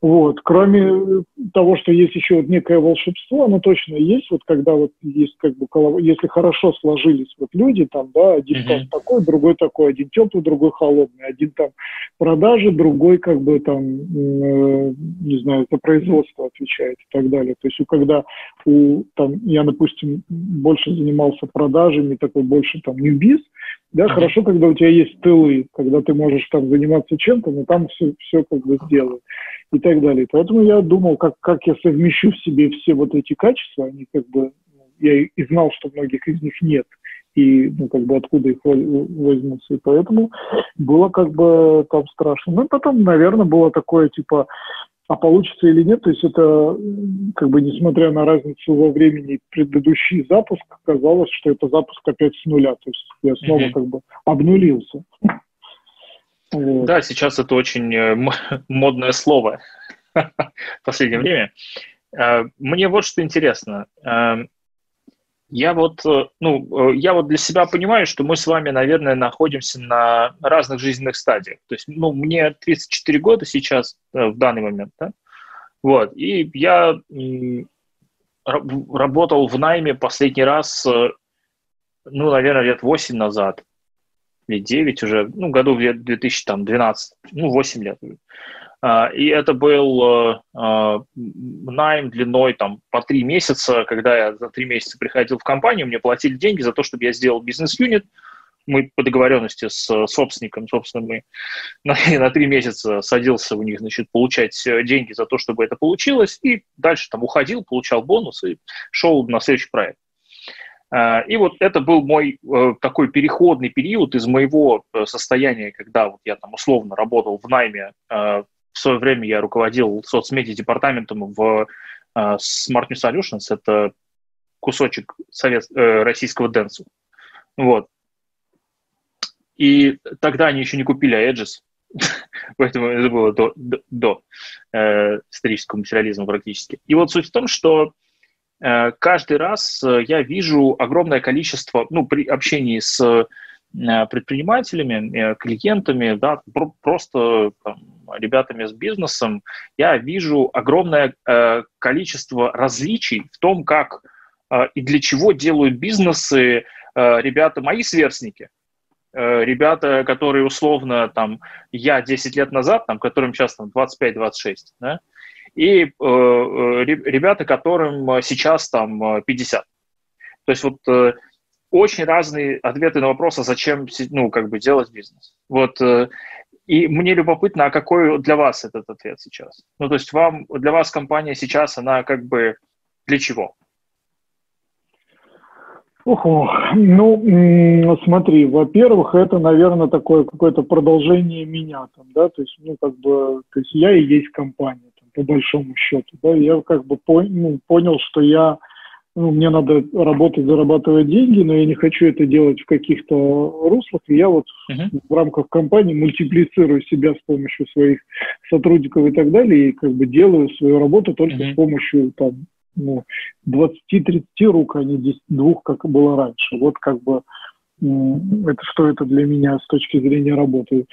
Вот. Кроме э, того, что есть еще вот некое волшебство, оно точно есть, вот когда вот есть как бы, если хорошо сложились вот люди там, да, один mm-hmm. там такой, другой такой, один теплый, другой холодный, один там продажи, другой как бы там, э, не знаю, за производство отвечает и так далее. То есть когда у, там, я, допустим, больше занимался продажами, такой больше там ньюбиз, да, mm-hmm. хорошо, когда у тебя есть тылы, когда ты можешь там заниматься чем-то, но там все, все как бы сделают и так далее. Поэтому я думал, как, как я совмещу в себе все вот эти качества, они как бы, я и знал, что многих из них нет, и ну, как бы откуда их возьмутся. И поэтому было как бы там страшно. Ну, потом, наверное, было такое, типа, а получится или нет, то есть это, как бы, несмотря на разницу во времени предыдущий запуск, казалось, что это запуск опять с нуля, то есть я снова mm-hmm. как бы обнулился. Вот. Да, сейчас это очень э, модное слово в последнее время. Э, мне вот что интересно. Э, я вот, ну, я вот для себя понимаю, что мы с вами, наверное, находимся на разных жизненных стадиях. То есть, ну, мне 34 года сейчас, в данный момент, да? Вот, и я работал в найме последний раз, ну, наверное, лет 8 назад или 9 уже, ну, году в 2012, ну, 8 лет. И это был uh, найм длиной там по три месяца, когда я за три месяца приходил в компанию, мне платили деньги за то, чтобы я сделал бизнес-юнит. Мы по договоренности с собственником, собственно, мы на, на три месяца садился у них, значит, получать деньги за то, чтобы это получилось, и дальше там уходил, получал бонус и шел на следующий проект. А, и вот это был мой э, такой переходный период из моего э, состояния, когда вот я там условно работал в найме. Э, в свое время я руководил соцмедиа департаментом в Smart New Solutions. Это кусочек совет, российского Dentsu. Вот. И тогда они еще не купили Aegis, поэтому это было до, до, до э, исторического материализма практически. И вот суть в том, что Э, каждый раз э, я вижу огромное количество, ну, при общении с э, предпринимателями, клиентами, да, просто там, ребятами с бизнесом, я вижу огромное количество различий в том, как и для чего делают бизнесы ребята, мои сверстники, ребята, которые условно, там, я 10 лет назад, там, которым сейчас там 25-26, да, и э, э ребята, которым сейчас там 50. То есть вот э, очень разные ответы на вопрос, а зачем ну, как бы делать бизнес. Вот, э, и мне любопытно, а какой для вас этот ответ сейчас? Ну, то есть вам, для вас компания сейчас, она как бы для чего? Ого, ну, смотри, во-первых, это, наверное, такое какое-то продолжение меня там, да, то есть, ну, как бы, то есть я и есть компания по большому счету. Да? Я как бы пон, ну, понял, что я, ну, мне надо работать, зарабатывать деньги, но я не хочу это делать в каких-то руслах. И я вот uh-huh. в рамках компании мультиплицирую себя с помощью своих сотрудников и так далее, и как бы делаю свою работу только uh-huh. с помощью там, ну, 20-30 рук, а не 10, двух, как было раньше. Вот как бы это что это для меня с точки зрения работы.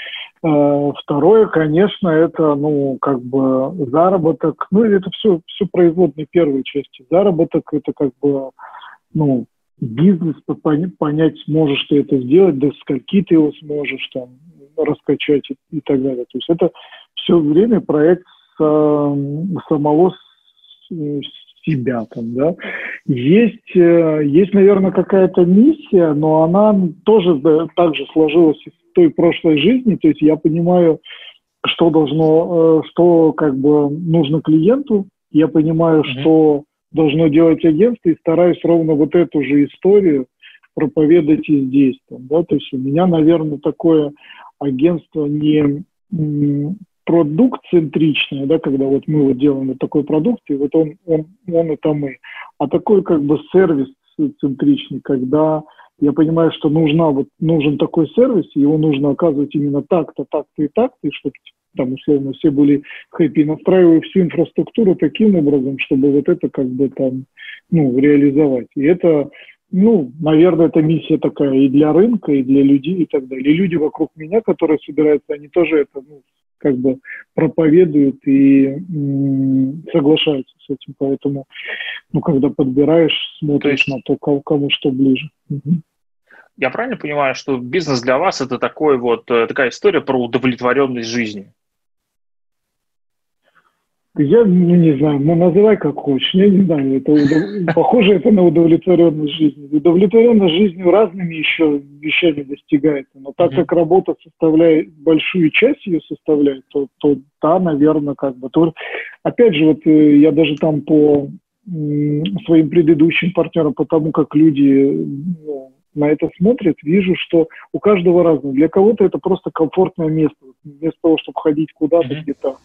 А, второе, конечно, это, ну, как бы заработок, ну, это все, все производные первой части. Заработок это как бы, ну, бизнес, понять, сможешь ты это сделать, до скольки ты его сможешь там раскачать и, и так далее. То есть это все время проект самого себя там, да. Есть, э, есть, наверное, какая-то миссия, но она тоже также сложилась из той прошлой жизни, то есть я понимаю, что должно, э, что как бы нужно клиенту, я понимаю, mm-hmm. что должно делать агентство, и стараюсь ровно вот эту же историю проповедовать и здесь. Там, да? То есть у меня, наверное, такое агентство не продукт центричное, да, когда вот мы вот делаем вот такой продукт, и вот он, он, он это мы. а такой как бы сервис центричный, когда я понимаю, что нужна, вот, нужен такой сервис, его нужно оказывать именно так-то, так-то и так-то, чтобы там условно все были хэппи, настраиваю всю инфраструктуру таким образом, чтобы вот это как бы там, ну, реализовать. И это, ну, наверное, это миссия такая и для рынка, и для людей, и так далее. И люди вокруг меня, которые собираются, они тоже это, ну, как бы проповедуют и соглашаются с этим. Поэтому, ну, когда подбираешь, смотришь есть... на то, кому, кому что ближе. Я правильно понимаю, что бизнес для вас это такой вот, э, такая история про удовлетворенность жизни? Я ну, не знаю, ну называй как хочешь, я не знаю, это удов... похоже это на удовлетворенность жизнью. Удовлетворенность жизнью разными еще вещами достигается, но так как работа составляет большую часть ее составляет, то, то да, наверное, как бы. То, опять же, вот э, я даже там по своим предыдущим партнерам, по тому, как люди ну, на это смотрят, вижу, что у каждого разное. Для кого-то это просто комфортное место. Вместо того, чтобы ходить куда-то, mm-hmm. где-то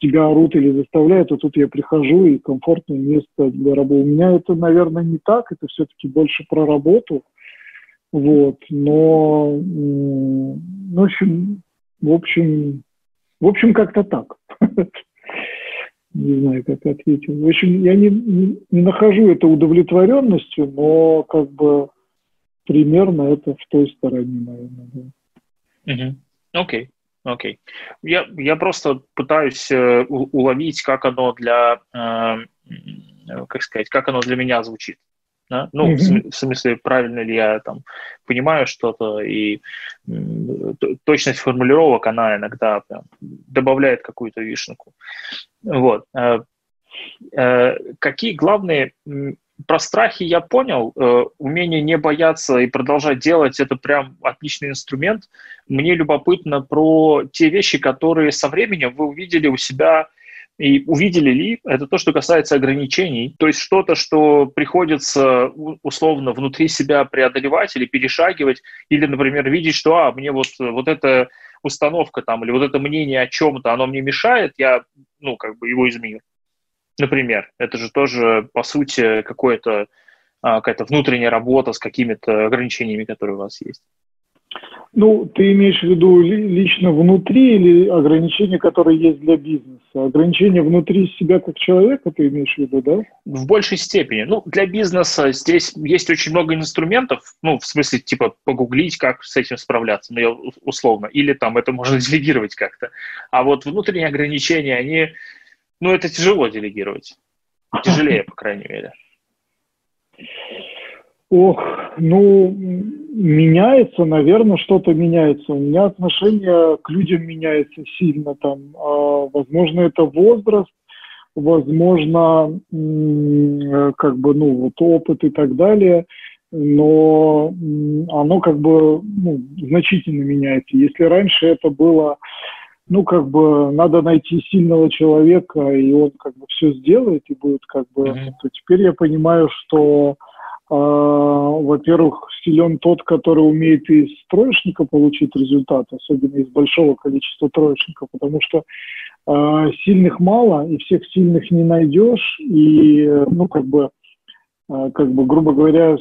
тебя орут или заставляют, а тут я прихожу, и комфортное место для работы. У меня это, наверное, не так, это все-таки больше про работу. Вот, но, ну, в общем, в общем, в общем, как-то так. Не знаю, как ответить. В общем, я не, не, не нахожу это удовлетворенностью, но как бы примерно это в той стороне, наверное. Да. Окей, окей. Я, я просто пытаюсь э, уловить, как оно для, э, как сказать, как оно для меня звучит. Да? Ну, mm-hmm. в смысле, правильно ли я там понимаю что-то, и точность формулировок, она иногда прям, добавляет какую-то вишенку. Вот. Э, э, какие главные про страхи я понял. Э, умение не бояться и продолжать делать – это прям отличный инструмент. Мне любопытно про те вещи, которые со временем вы увидели у себя и увидели ли, это то, что касается ограничений, то есть что-то, что приходится условно внутри себя преодолевать или перешагивать, или, например, видеть, что, а, мне вот, вот эта установка там, или вот это мнение о чем-то, оно мне мешает, я, ну, как бы его изменю. Например, это же тоже, по сути, какое-то, а, какая-то внутренняя работа с какими-то ограничениями, которые у вас есть. Ну, ты имеешь в виду лично внутри или ограничения, которые есть для бизнеса? Ограничения внутри себя как человека ты имеешь в виду, да? В большей степени. Ну, для бизнеса здесь есть очень много инструментов, ну, в смысле, типа, погуглить, как с этим справляться, ну, я условно, или там это можно делегировать как-то. А вот внутренние ограничения, они ну, это тяжело делегировать. Тяжелее, по крайней мере. Ох, ну, меняется, наверное, что-то меняется. У меня отношение к людям меняется сильно там. А, возможно, это возраст, возможно, как бы, ну, вот опыт и так далее, но оно как бы ну, значительно меняется. Если раньше это было ну, как бы, надо найти сильного человека, и он как бы все сделает, и будет как бы, mm-hmm. то теперь я понимаю, что, э, во-первых, силен тот, который умеет из троечника получить результат, особенно из большого количества троечников, потому что э, сильных мало, и всех сильных не найдешь, и, ну, как бы, э, как бы, грубо говоря,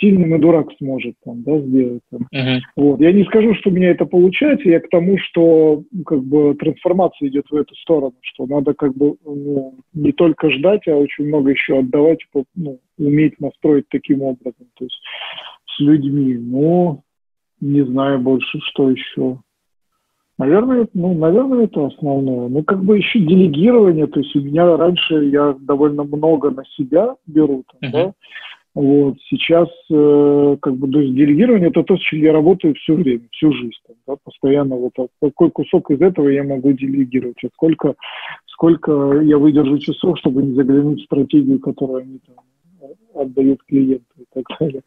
сильным и дурак сможет там, да, сделать. Там. Uh-huh. Вот. Я не скажу, что у меня это получается, я к тому, что ну, как бы трансформация идет в эту сторону, что надо как бы ну, не только ждать, а очень много еще отдавать, ну, уметь настроить таким образом, то есть с людьми. Но не знаю больше, что еще. Наверное, ну, наверное, это основное. Ну, как бы еще делегирование, то есть у меня раньше я довольно много на себя беру, там, uh-huh. да, вот. Сейчас э, как бы то есть делегирование это то, с чем я работаю все время, всю жизнь. Там, да, постоянно вот какой кусок из этого я могу делегировать, а сколько, сколько я выдержу часов, чтобы не заглянуть в стратегию, которую они там отдают клиенту и так далее.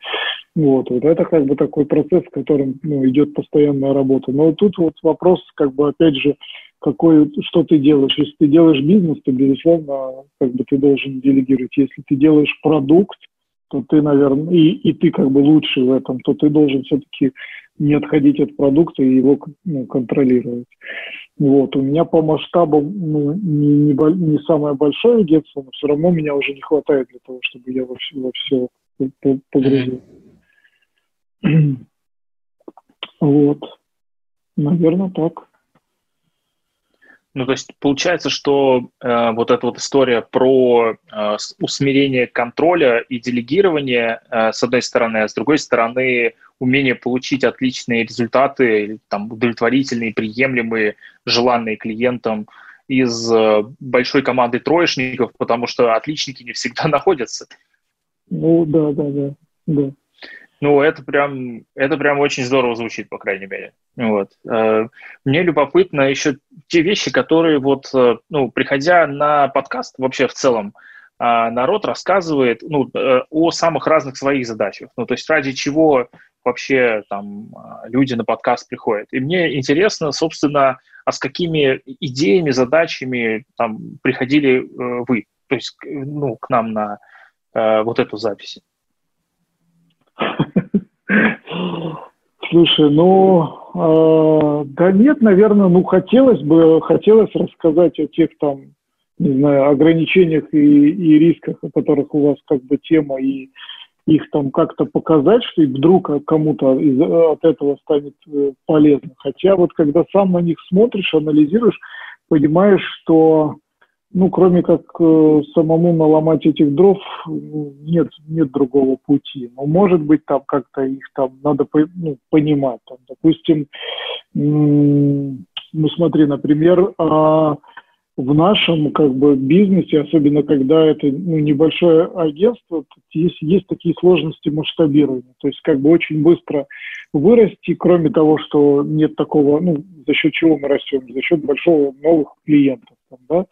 Вот, вот это как бы такой процесс, в котором ну, идет постоянная работа. Но тут вот вопрос, как бы опять же, какой, что ты делаешь. Если ты делаешь бизнес, то, безусловно, как бы ты должен делегировать. Если ты делаешь продукт, то ты, наверное, и, и ты как бы лучший в этом, то ты должен все-таки не отходить от продукта и его ну, контролировать. Вот. У меня по масштабам ну, не, не, не самое большое агентство, но все равно меня уже не хватает для того, чтобы я во все, во все погрузил. Вот. Наверное, так. Ну, то есть получается, что э, вот эта вот история про э, усмирение контроля и делегирование, э, с одной стороны, а с другой стороны, умение получить отличные результаты, там, удовлетворительные, приемлемые, желанные клиентам из э, большой команды троечников, потому что отличники не всегда находятся. Ну, да, да, да. да. Ну, это прям, это прям очень здорово звучит, по крайней мере. Вот. Э, мне любопытно еще те вещи, которые вот, э, ну, приходя на подкаст вообще в целом, э, народ рассказывает ну, о самых разных своих задачах. Ну, то есть ради чего вообще там люди на подкаст приходят. И мне интересно, собственно, а с какими идеями, задачами там приходили вы, то есть ну, к нам на вот эту запись. Слушай, ну, э, да нет, наверное, ну, хотелось бы, хотелось рассказать о тех там, не знаю, ограничениях и, и рисках, о которых у вас как бы тема, и их там как-то показать, что вдруг кому-то из, от этого станет э, полезно. Хотя вот когда сам на них смотришь, анализируешь, понимаешь, что ну, кроме как э, самому наломать этих дров, нет, нет другого пути. Но, может быть, там как-то их там надо ну, понимать. Там, допустим, ну, смотри, например, а в нашем как бы бизнесе, особенно когда это ну, небольшое агентство, есть, есть такие сложности масштабирования. То есть как бы очень быстро вырасти, кроме того, что нет такого, ну, за счет чего мы растем, за счет большого новых клиентов. Там, да?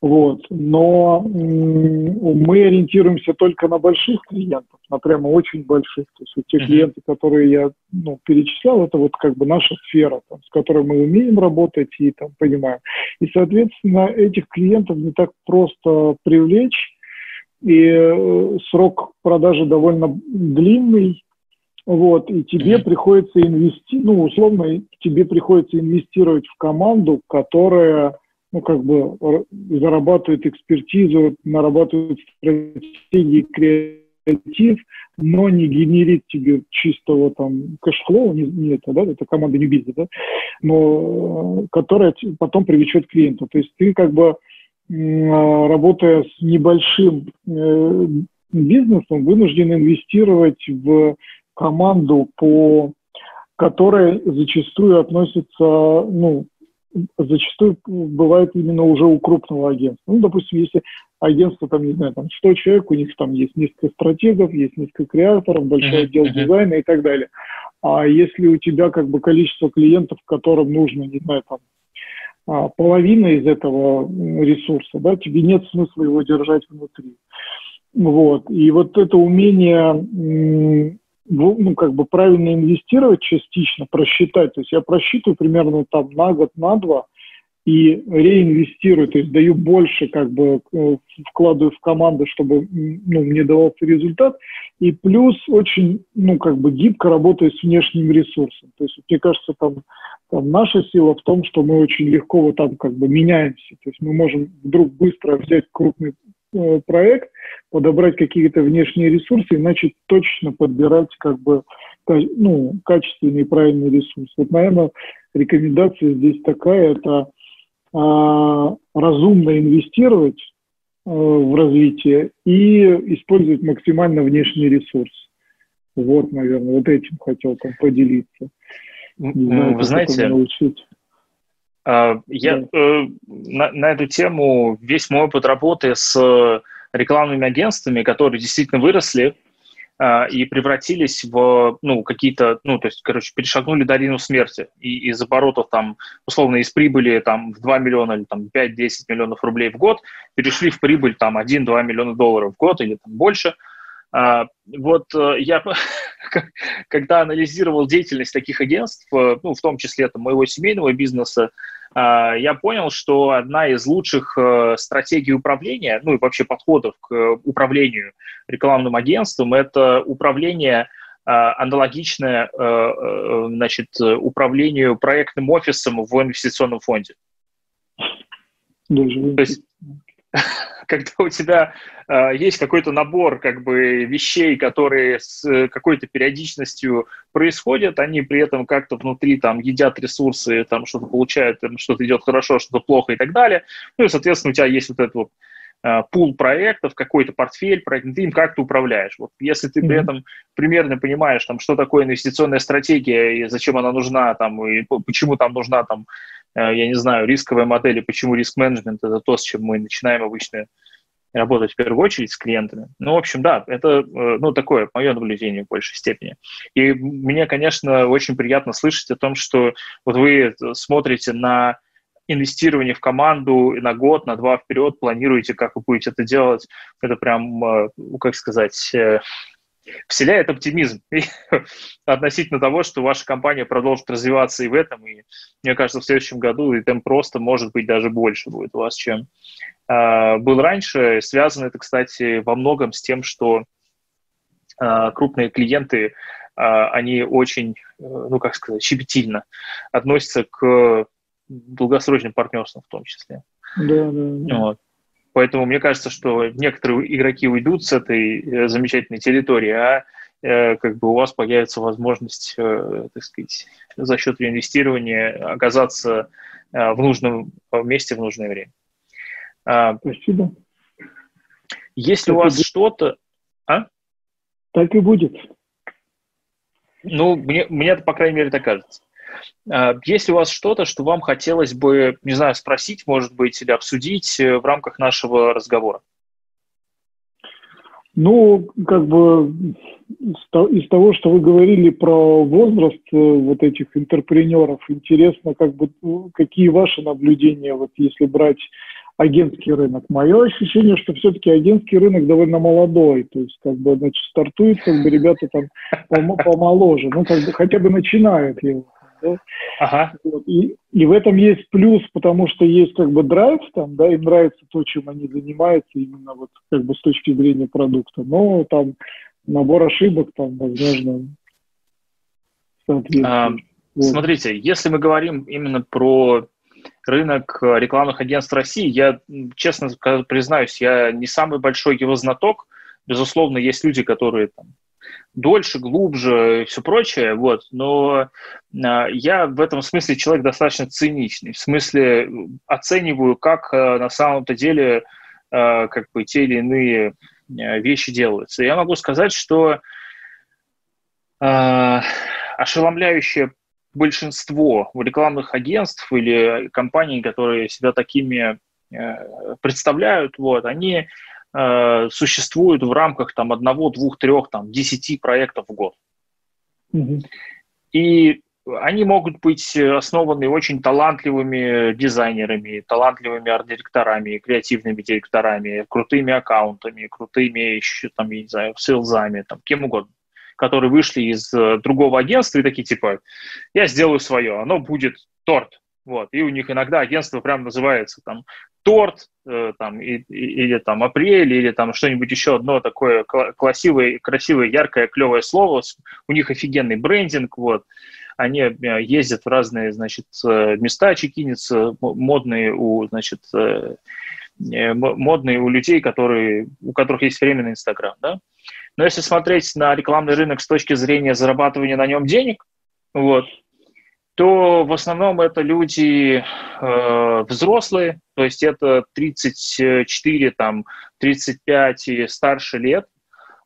Вот. Но мы ориентируемся только на больших клиентов, на прямо очень больших. То есть вот те клиенты, которые я ну, перечислял, это вот как бы наша сфера, там, с которой мы умеем работать и там понимаем. И, соответственно, этих клиентов не так просто привлечь, и э, срок продажи довольно длинный, вот, и тебе mm-hmm. приходится инвестировать, ну, условно, тебе приходится инвестировать в команду, которая ну, как бы зарабатывает экспертизу, нарабатывает стратегии, креатив, но не генерит тебе чистого там cash flow, не, не это, да, это команда не бизнес, да, но которая потом привлечет клиента. То есть ты как бы работая с небольшим э, бизнесом, вынужден инвестировать в команду, по которой зачастую относится, ну, зачастую бывает именно уже у крупного агентства. Ну, допустим, если агентство, там, не знаю, там 100 человек, у них там есть несколько стратегов, есть несколько креаторов, большой отдел uh-huh. дизайна и так далее. А если у тебя как бы количество клиентов, которым нужно, не знаю, там а, половина из этого ресурса, да, тебе нет смысла его держать внутри. Вот. И вот это умение ну, как бы правильно инвестировать частично, просчитать. То есть я просчитываю примерно там на год, на два и реинвестирую, то есть даю больше, как бы э, вкладываю в команду, чтобы ну, мне давался результат. И плюс очень, ну, как бы гибко работаю с внешним ресурсом. То есть, мне кажется, там, там наша сила в том, что мы очень легко вот там как бы меняемся. То есть мы можем вдруг быстро взять крупный проект, подобрать какие-то внешние ресурсы и начать точно подбирать как бы ну, качественный и правильный ресурс. Вот, наверное, рекомендация здесь такая, это а, разумно инвестировать а, в развитие и использовать максимально внешний ресурс. Вот, наверное, вот этим хотел там поделиться. Не знаю, Вы знаете, научить. А, я э, на, на эту тему весь мой опыт работы с рекламными агентствами, которые действительно выросли э, и превратились в ну, какие-то, ну, то есть, короче, перешагнули долину смерти. И из оборотов там, условно, из прибыли там в 2 миллиона или там 5-10 миллионов рублей в год перешли в прибыль там 1-2 миллиона долларов в год или там больше. А, вот э, я, когда анализировал деятельность таких агентств, э, ну, в том числе там, моего семейного бизнеса, а, я понял, что одна из лучших э, стратегий управления, ну и вообще подходов к управлению рекламным агентством, это управление а, аналогичное значит, управлению проектным офисом в инвестиционном фонде. Даже... То есть когда у тебя э, есть какой-то набор как бы вещей, которые с э, какой-то периодичностью происходят, они при этом как-то внутри там едят ресурсы, там что-то получают, там, что-то идет хорошо, что-то плохо и так далее. Ну и, соответственно, у тебя есть вот этот вот э, пул проектов, какой-то портфель проектов, ты им как-то управляешь. Вот если ты при этом примерно понимаешь, там, что такое инвестиционная стратегия и зачем она нужна, там, и почему там нужна там, я не знаю, рисковая модель и почему риск-менеджмент – это то, с чем мы начинаем обычно работать в первую очередь с клиентами. Ну, в общем, да, это, э, ну, такое мое наблюдение в большей степени. И мне, конечно, очень приятно слышать о том, что вот вы смотрите на инвестирование в команду на год, на два вперед, планируете, как вы будете это делать. Это прям, э, как сказать, вселяет оптимизм относительно того, что ваша компания продолжит развиваться и в этом, и мне кажется, в следующем году и темп просто может быть даже больше будет у вас, чем э, был раньше. Связано это, кстати, во многом с тем, что э, крупные клиенты, э, они очень, э, ну как сказать, щепетильно относятся к долгосрочным партнерствам в том числе. Да, да, да. Вот. Поэтому мне кажется, что некоторые игроки уйдут с этой э, замечательной территории, а э, как бы у вас появится возможность, э, так сказать, за счет инвестирования оказаться в нужном месте в нужное время. А, Спасибо. Если так у вас что-то... А? Так и будет. Ну, мне, мне, по крайней мере, так кажется. А, есть ли у вас что-то, что вам хотелось бы, не знаю, спросить, может быть, или обсудить э, в рамках нашего разговора? Ну, как бы из того, что вы говорили про возраст э, вот этих интерпренеров, интересно, как бы, ну, какие ваши наблюдения, вот если брать агентский рынок. Мое ощущение, что все-таки агентский рынок довольно молодой, то есть как бы значит, стартуют как бы ребята там помоложе, ну как бы хотя бы начинают его. Да? Ага. Вот. И, и в этом есть плюс, потому что есть как бы драйв там, да, им нравится то, чем они занимаются именно вот как бы с точки зрения продукта. Но там набор ошибок там, возможно, а, вот. Смотрите, если мы говорим именно про рынок рекламных агентств России, я честно признаюсь, я не самый большой его знаток. Безусловно, есть люди, которые там, дольше, глубже и все прочее, вот, но э, я в этом смысле человек достаточно циничный, в смысле оцениваю, как э, на самом-то деле э, как бы те или иные э, вещи делаются. Я могу сказать, что ошеломляющее большинство рекламных агентств или компаний, которые себя такими представляют, вот, они э, существуют в рамках там, одного, двух, трех, там, десяти проектов в год. Mm-hmm. И они могут быть основаны очень талантливыми дизайнерами, талантливыми арт-директорами, креативными директорами, крутыми аккаунтами, крутыми еще, там, я не знаю, селзами, там, кем угодно, которые вышли из э, другого агентства и такие, типа, я сделаю свое, оно будет торт. Вот. И у них иногда агентство прям называется там торт, э, там, и, и, или там апрель, или там что-нибудь еще одно такое красивое, красивое, яркое, клевое слово. У них офигенный брендинг, вот. Они э, ездят в разные, значит, э, места, чекинятся, модные у, значит, э, модные у людей, которые, у которых есть время на Инстаграм, да. Но если смотреть на рекламный рынок с точки зрения зарабатывания на нем денег, вот, то в основном это люди э, взрослые, то есть это 34, там, 35 и старше лет.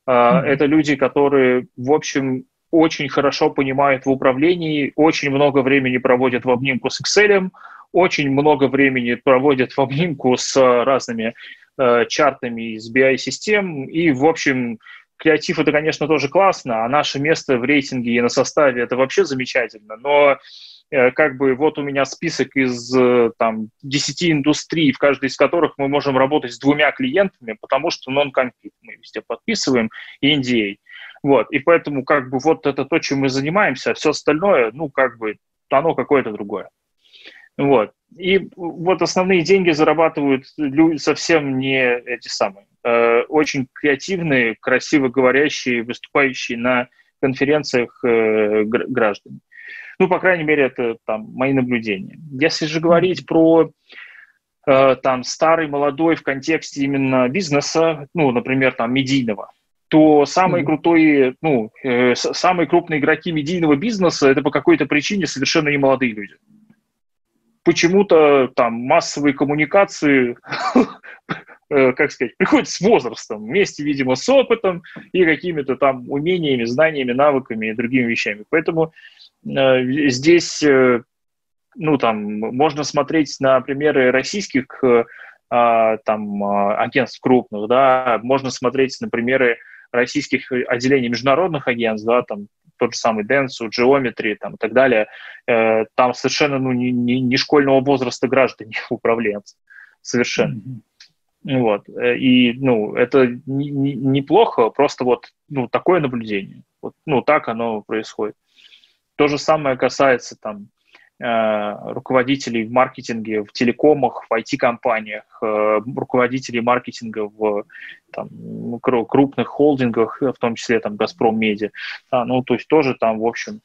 Э, mm-hmm. Это люди, которые, в общем, очень хорошо понимают в управлении, очень много времени проводят в обнимку с Excel, очень много времени проводят в обнимку с разными э, чартами из BI-систем, и, в общем, креатив это, конечно, тоже классно, а наше место в рейтинге и на составе это вообще замечательно, но э, как бы вот у меня список из э, там 10 индустрий, в каждой из которых мы можем работать с двумя клиентами, потому что non-compete мы везде подписываем и NDA. Вот, и поэтому как бы вот это то, чем мы занимаемся, а все остальное, ну, как бы, оно какое-то другое. Вот. И вот основные деньги зарабатывают люди совсем не эти самые, э, очень креативные, красиво говорящие, выступающие на конференциях э, граждан. Ну, по крайней мере, это там мои наблюдения. Если же говорить про э, там старый, молодой в контексте именно бизнеса, ну, например, там медийного, то самые крутые, ну, э, самые крупные игроки медийного бизнеса это по какой-то причине совершенно не молодые люди. Почему-то там массовые коммуникации как сказать, приходит с возрастом, вместе, видимо, с опытом и какими-то там умениями, знаниями, навыками и другими вещами. Поэтому э, здесь, э, ну, там, можно смотреть на примеры российских э, а, там агентств крупных, да, можно смотреть на примеры российских отделений международных агентств, да, там тот же самый Dentsu, Geometry там, и так далее, э, там совершенно ну, не, не, не школьного возраста граждане управленцы. Совершенно. Mm-hmm. Вот. Э, и, ну, это неплохо, просто вот, ну, такое наблюдение. Вот, ну, так оно происходит. То же самое касается там э, руководителей в маркетинге, в телекомах, в IT-компаниях, э, руководителей маркетинга в там, крупных холдингах, в том числе там Газпром Медиа. А, ну, то есть тоже там, в общем,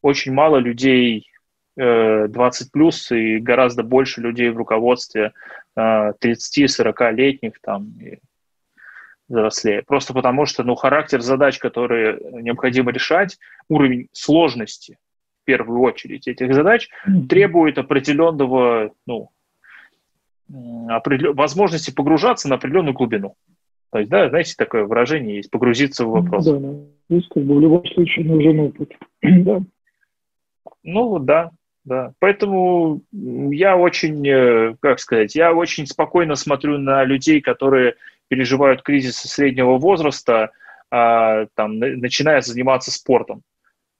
очень мало людей 20 плюс и гораздо больше людей в руководстве 30-40-летних э, там и взрослее. Просто потому что ну, характер задач, которые необходимо решать, уровень сложности в первую очередь этих задач требует определенного, ну, определен... возможности погружаться на определенную глубину. То есть, да, знаете, такое выражение есть, погрузиться в вопрос. Да, да. Здесь как бы в любом случае нужен опыт. да. Ну, да, да. Поэтому я очень, э, как сказать, я очень спокойно смотрю на людей, которые переживают кризис среднего возраста, а, там, начиная заниматься спортом.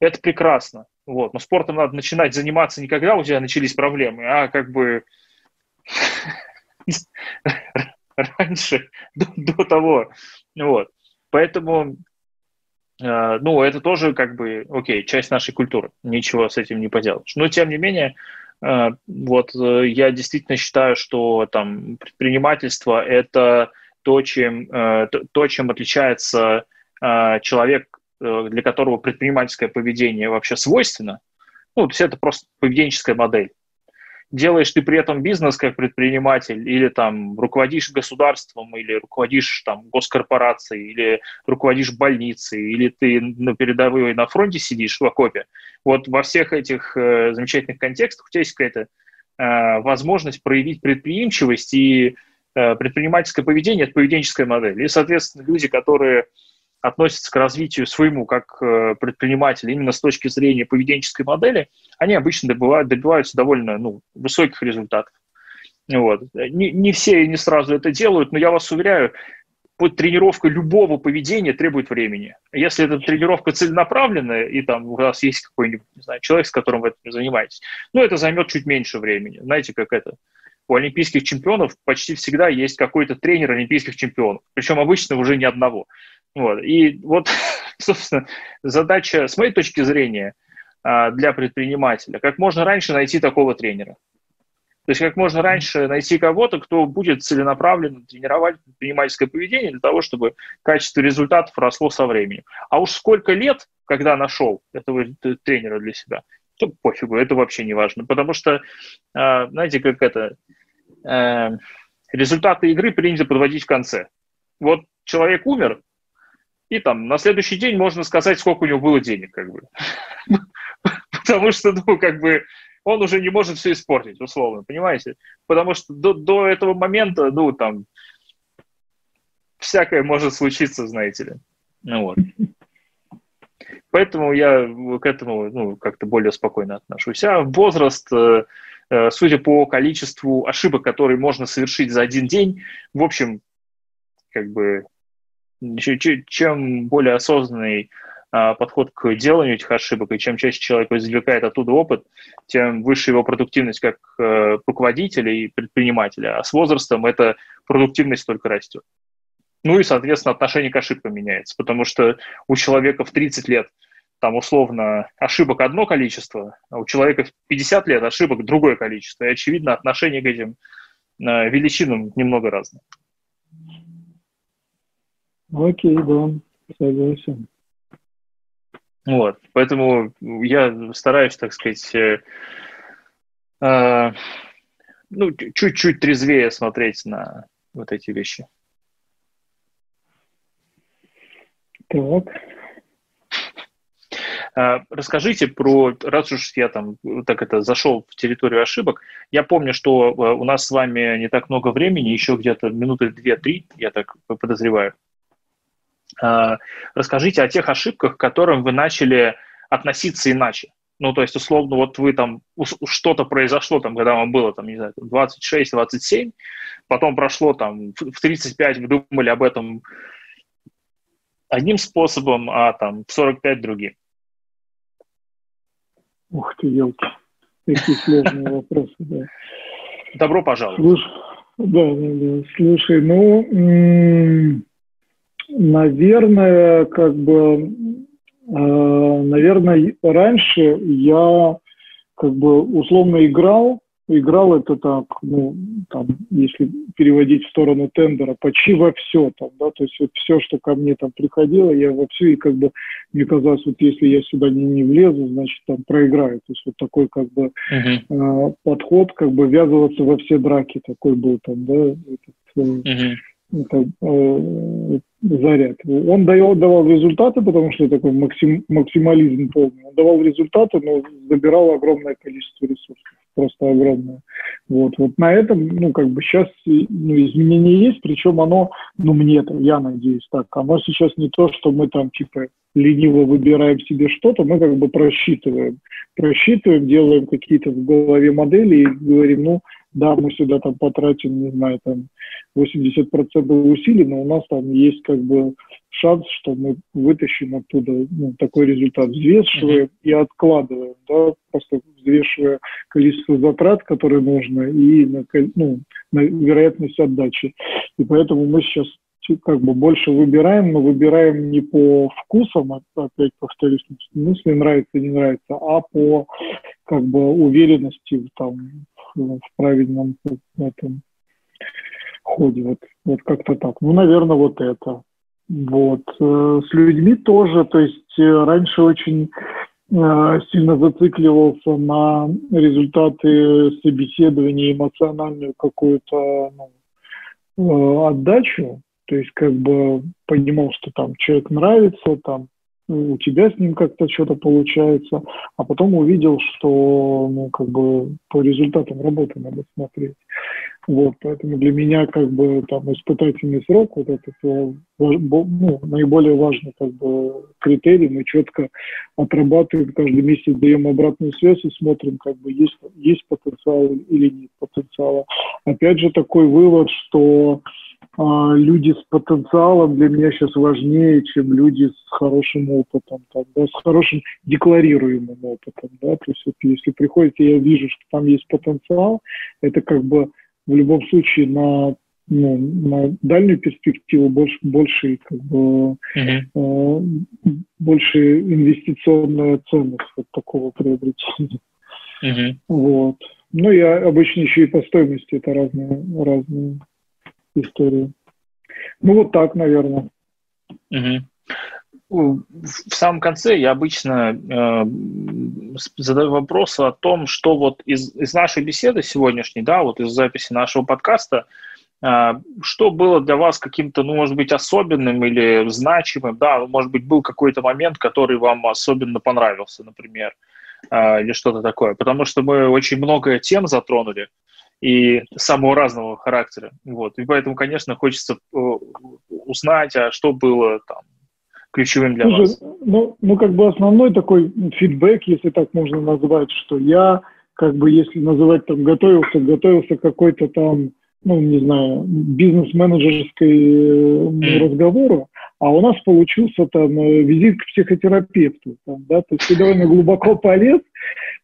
Это прекрасно. Вот. Но спортом надо начинать заниматься не когда у тебя начались проблемы, а как бы раньше, до, до того. Вот. Поэтому ну, это тоже как бы, окей, часть нашей культуры, ничего с этим не поделаешь. Но, тем не менее, э, вот э, я действительно считаю, что там предпринимательство – это то, чем, то, чем отличается человек, для которого предпринимательское поведение вообще свойственно. Ну, то есть это просто поведенческая модель делаешь ты при этом бизнес как предприниматель, или там руководишь государством, или руководишь там госкорпорацией, или руководишь больницей, или ты на передовой на фронте сидишь в окопе, вот во всех этих э, замечательных контекстах у тебя есть какая-то э, возможность проявить предприимчивость и э, предпринимательское поведение – это поведенческая модель. И, соответственно, люди, которые относятся к развитию своему как э, предпринимателя именно с точки зрения поведенческой модели, они обычно добывают, добиваются довольно ну, высоких результатов. Вот. Не, не все и не сразу это делают, но я вас уверяю, тренировка любого поведения требует времени. Если эта тренировка целенаправленная, и там у вас есть какой-нибудь, не знаю, человек, с которым вы этим занимаетесь, ну, это займет чуть меньше времени. Знаете, как это? У олимпийских чемпионов почти всегда есть какой-то тренер олимпийских чемпионов, причем обычно уже не одного. Вот. И вот, собственно, задача, с моей точки зрения, а, для предпринимателя, как можно раньше найти такого тренера. То есть как можно раньше найти кого-то, кто будет целенаправленно тренировать предпринимательское поведение для того, чтобы качество результатов росло со временем. А уж сколько лет, когда нашел этого тренера для себя, то пофигу, это вообще не важно. Потому что, а, знаете, как это, э, результаты игры принято подводить в конце. Вот человек умер, и там на следующий день можно сказать, сколько у него было денег, как бы. Потому что, ну, как бы, он уже не может все испортить, условно, понимаете? Потому что до, до этого момента, ну, там, всякое может случиться, знаете ли. Ну, вот. Поэтому я к этому ну, как-то более спокойно отношусь. А возраст, э, э, судя по количеству ошибок, которые можно совершить за один день, в общем, как бы чем более осознанный а, подход к деланию этих ошибок, и чем чаще человек извлекает оттуда опыт, тем выше его продуктивность как э, руководителя и предпринимателя. А с возрастом эта продуктивность только растет. Ну и, соответственно, отношение к ошибкам меняется, потому что у человека в 30 лет там условно ошибок одно количество, а у человека в 50 лет ошибок другое количество. И, очевидно, отношение к этим э, величинам немного разное. Окей, да, согласен. Вот, поэтому я стараюсь, так сказать, э, э, ну, чуть-чуть трезвее смотреть на вот эти вещи. Так. Э, расскажите про, раз уж я там так это зашел в территорию ошибок, я помню, что э, у нас с вами не так много времени, еще где-то минуты две-три, я так подозреваю. А, расскажите о тех ошибках, к которым вы начали относиться иначе. Ну, то есть, условно, вот вы там, что-то произошло там, когда вам было, там, не знаю, 26-27, потом прошло там в 35, вы думали об этом одним способом, а там в 45 другим. Ух ты, елки. Какие сложные вопросы, да. Добро пожаловать. Слушай, да, да, да. Слушай, ну, Наверное, как бы, э, наверное, раньше я как бы условно играл, играл это так, ну, там, если переводить в сторону тендера, почти во все там, да, то есть вот все, что ко мне там приходило, я во все, и как бы мне казалось, вот если я сюда не, не влезу, значит, там проиграю. То есть вот такой как бы uh-huh. э, подход, как бы ввязываться во все драки такой был там, да, этот, uh-huh это, э, заряд. Он давал, давал результаты, потому что такой максим, максимализм полный. Он давал результаты, но забирал огромное количество ресурсов, просто огромное. Вот, вот на этом, ну, как бы сейчас ну, изменение есть, причем оно, ну, мне это, я надеюсь, так, оно сейчас не то, что мы там, типа, лениво выбираем себе что-то, мы как бы просчитываем. Просчитываем, делаем какие-то в голове модели и говорим, ну, да, мы сюда там потратим, не знаю, там 80% усилий, но у нас там есть как бы шанс, что мы вытащим оттуда ну, такой результат. Взвешиваем mm-hmm. и откладываем, да, просто взвешивая количество затрат, которые нужно, и на, ну, на вероятность отдачи. И поэтому мы сейчас как бы больше выбираем, но выбираем не по вкусам, опять повторюсь, в смысле нравится, не нравится, а по как бы уверенности там, в правильном этом ходе. Вот, вот как-то так. Ну, наверное, вот это. Вот. Э, с людьми тоже, то есть э, раньше очень э, сильно зацикливался на результаты собеседования, эмоциональную какую-то ну, отдачу, то есть как бы понимал, что там человек нравится, там у тебя с ним как-то что-то получается, а потом увидел, что ну, как бы по результатам работы надо смотреть. Вот, поэтому для меня как бы там испытательный срок, вот этот ну, наиболее важный как бы критерий, мы четко отрабатываем, каждый месяц даем обратную связь и смотрим, как бы есть, есть потенциал или нет потенциала. Опять же такой вывод, что а, люди с потенциалом для меня сейчас важнее, чем люди с хорошим опытом, там, да, с хорошим декларируемым опытом. Да? То есть вот, если приходите, я вижу, что там есть потенциал, это как бы в любом случае на ну, на дальнюю перспективу больше, больше как бы uh-huh. э, больше инвестиционная ценность вот такого приобретения. Uh-huh. Вот. Ну и обычно еще и по стоимости это разные, разные истории. Ну, вот так, наверное. Угу. В самом конце я обычно э, задаю вопрос о том, что вот из, из нашей беседы сегодняшней, да, вот из записи нашего подкаста, э, что было для вас каким-то, ну, может быть, особенным или значимым, да, может быть, был какой-то момент, который вам особенно понравился, например, э, или что-то такое, потому что мы очень много тем затронули, и самого разного характера. Вот. И поэтому, конечно, хочется э, узнать, а что было там ключевым для Слушай, вас. Ну, ну, как бы основной такой фидбэк, если так можно назвать, что я, как бы, если называть там, готовился, готовился какой-то там, ну, не знаю, бизнес-менеджерской mm. разговору, а у нас получился там э, визит к психотерапевту, там, да, то есть ты довольно глубоко полез,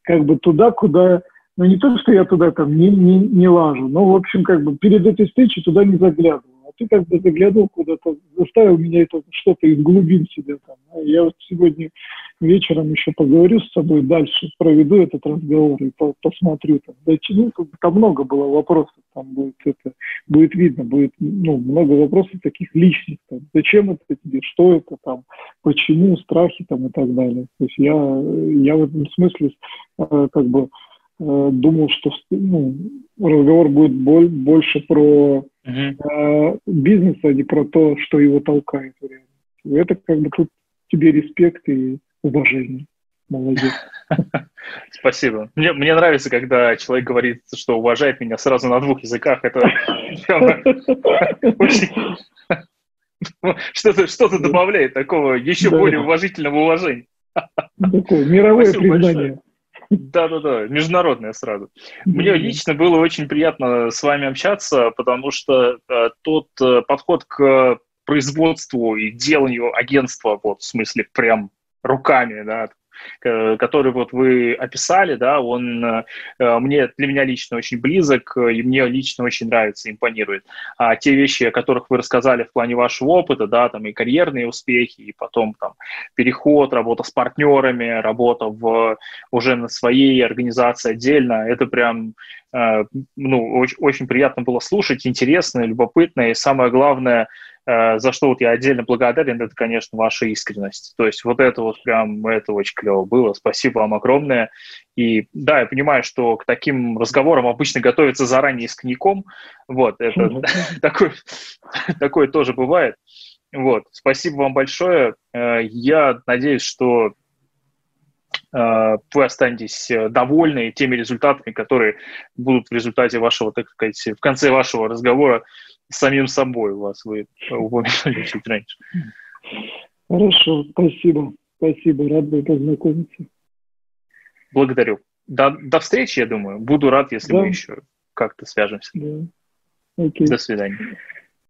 как бы туда, куда, ну не то, что я туда там не, не, не лажу, но, в общем, как бы перед этой встречей туда не заглядывал ты как бы заглянул куда-то, заставил меня это что-то из глубин себя там. А я вот сегодня вечером еще поговорю с собой дальше, проведу этот разговор и по посмотрю. Там, да, ну, там много было вопросов, там будет это, будет видно, будет ну, много вопросов таких личных. Там, зачем это тебе, что это там, почему, страхи там и так далее. То есть я, я в этом смысле э, как бы думал, что ну, разговор будет боль, больше про uh-huh. бизнес, а не про то, что его толкает в реальности. Это как бы тут тебе респект и уважение. Молодец. Спасибо. Мне, мне нравится, когда человек говорит, что уважает меня сразу на двух языках. Это что-то что добавляет такого еще более уважительного уважения. Такое мировое признание. Да-да-да, международное сразу. Мне лично было очень приятно с вами общаться, потому что э, тот э, подход к производству и деланию агентства, вот в смысле прям руками, да, который вот вы описали, да, он э, мне, для меня лично очень близок, и мне лично очень нравится, импонирует. А те вещи, о которых вы рассказали в плане вашего опыта, да, там и карьерные успехи, и потом там переход, работа с партнерами, работа в, уже на своей организации отдельно, это прям э, ну, очень, очень приятно было слушать, интересно, любопытно, и самое главное – Э, за что вот я отдельно благодарен, это, конечно, ваша искренность. То есть вот это вот прям, это очень клево было. Спасибо вам огромное. И да, я понимаю, что к таким разговорам обычно готовятся заранее с коньяком. Вот, это такое, такое тоже бывает. Вот, спасибо вам большое. Э, я надеюсь, что э, вы останетесь довольны теми результатами, которые будут в результате вашего, так сказать, в конце вашего разговора самим собой у вас, вы упомянули чуть раньше. Хорошо, спасибо. Спасибо, рад был познакомиться. Благодарю. До, до встречи, я думаю. Буду рад, если да. мы еще как-то свяжемся. Да. Окей. До свидания.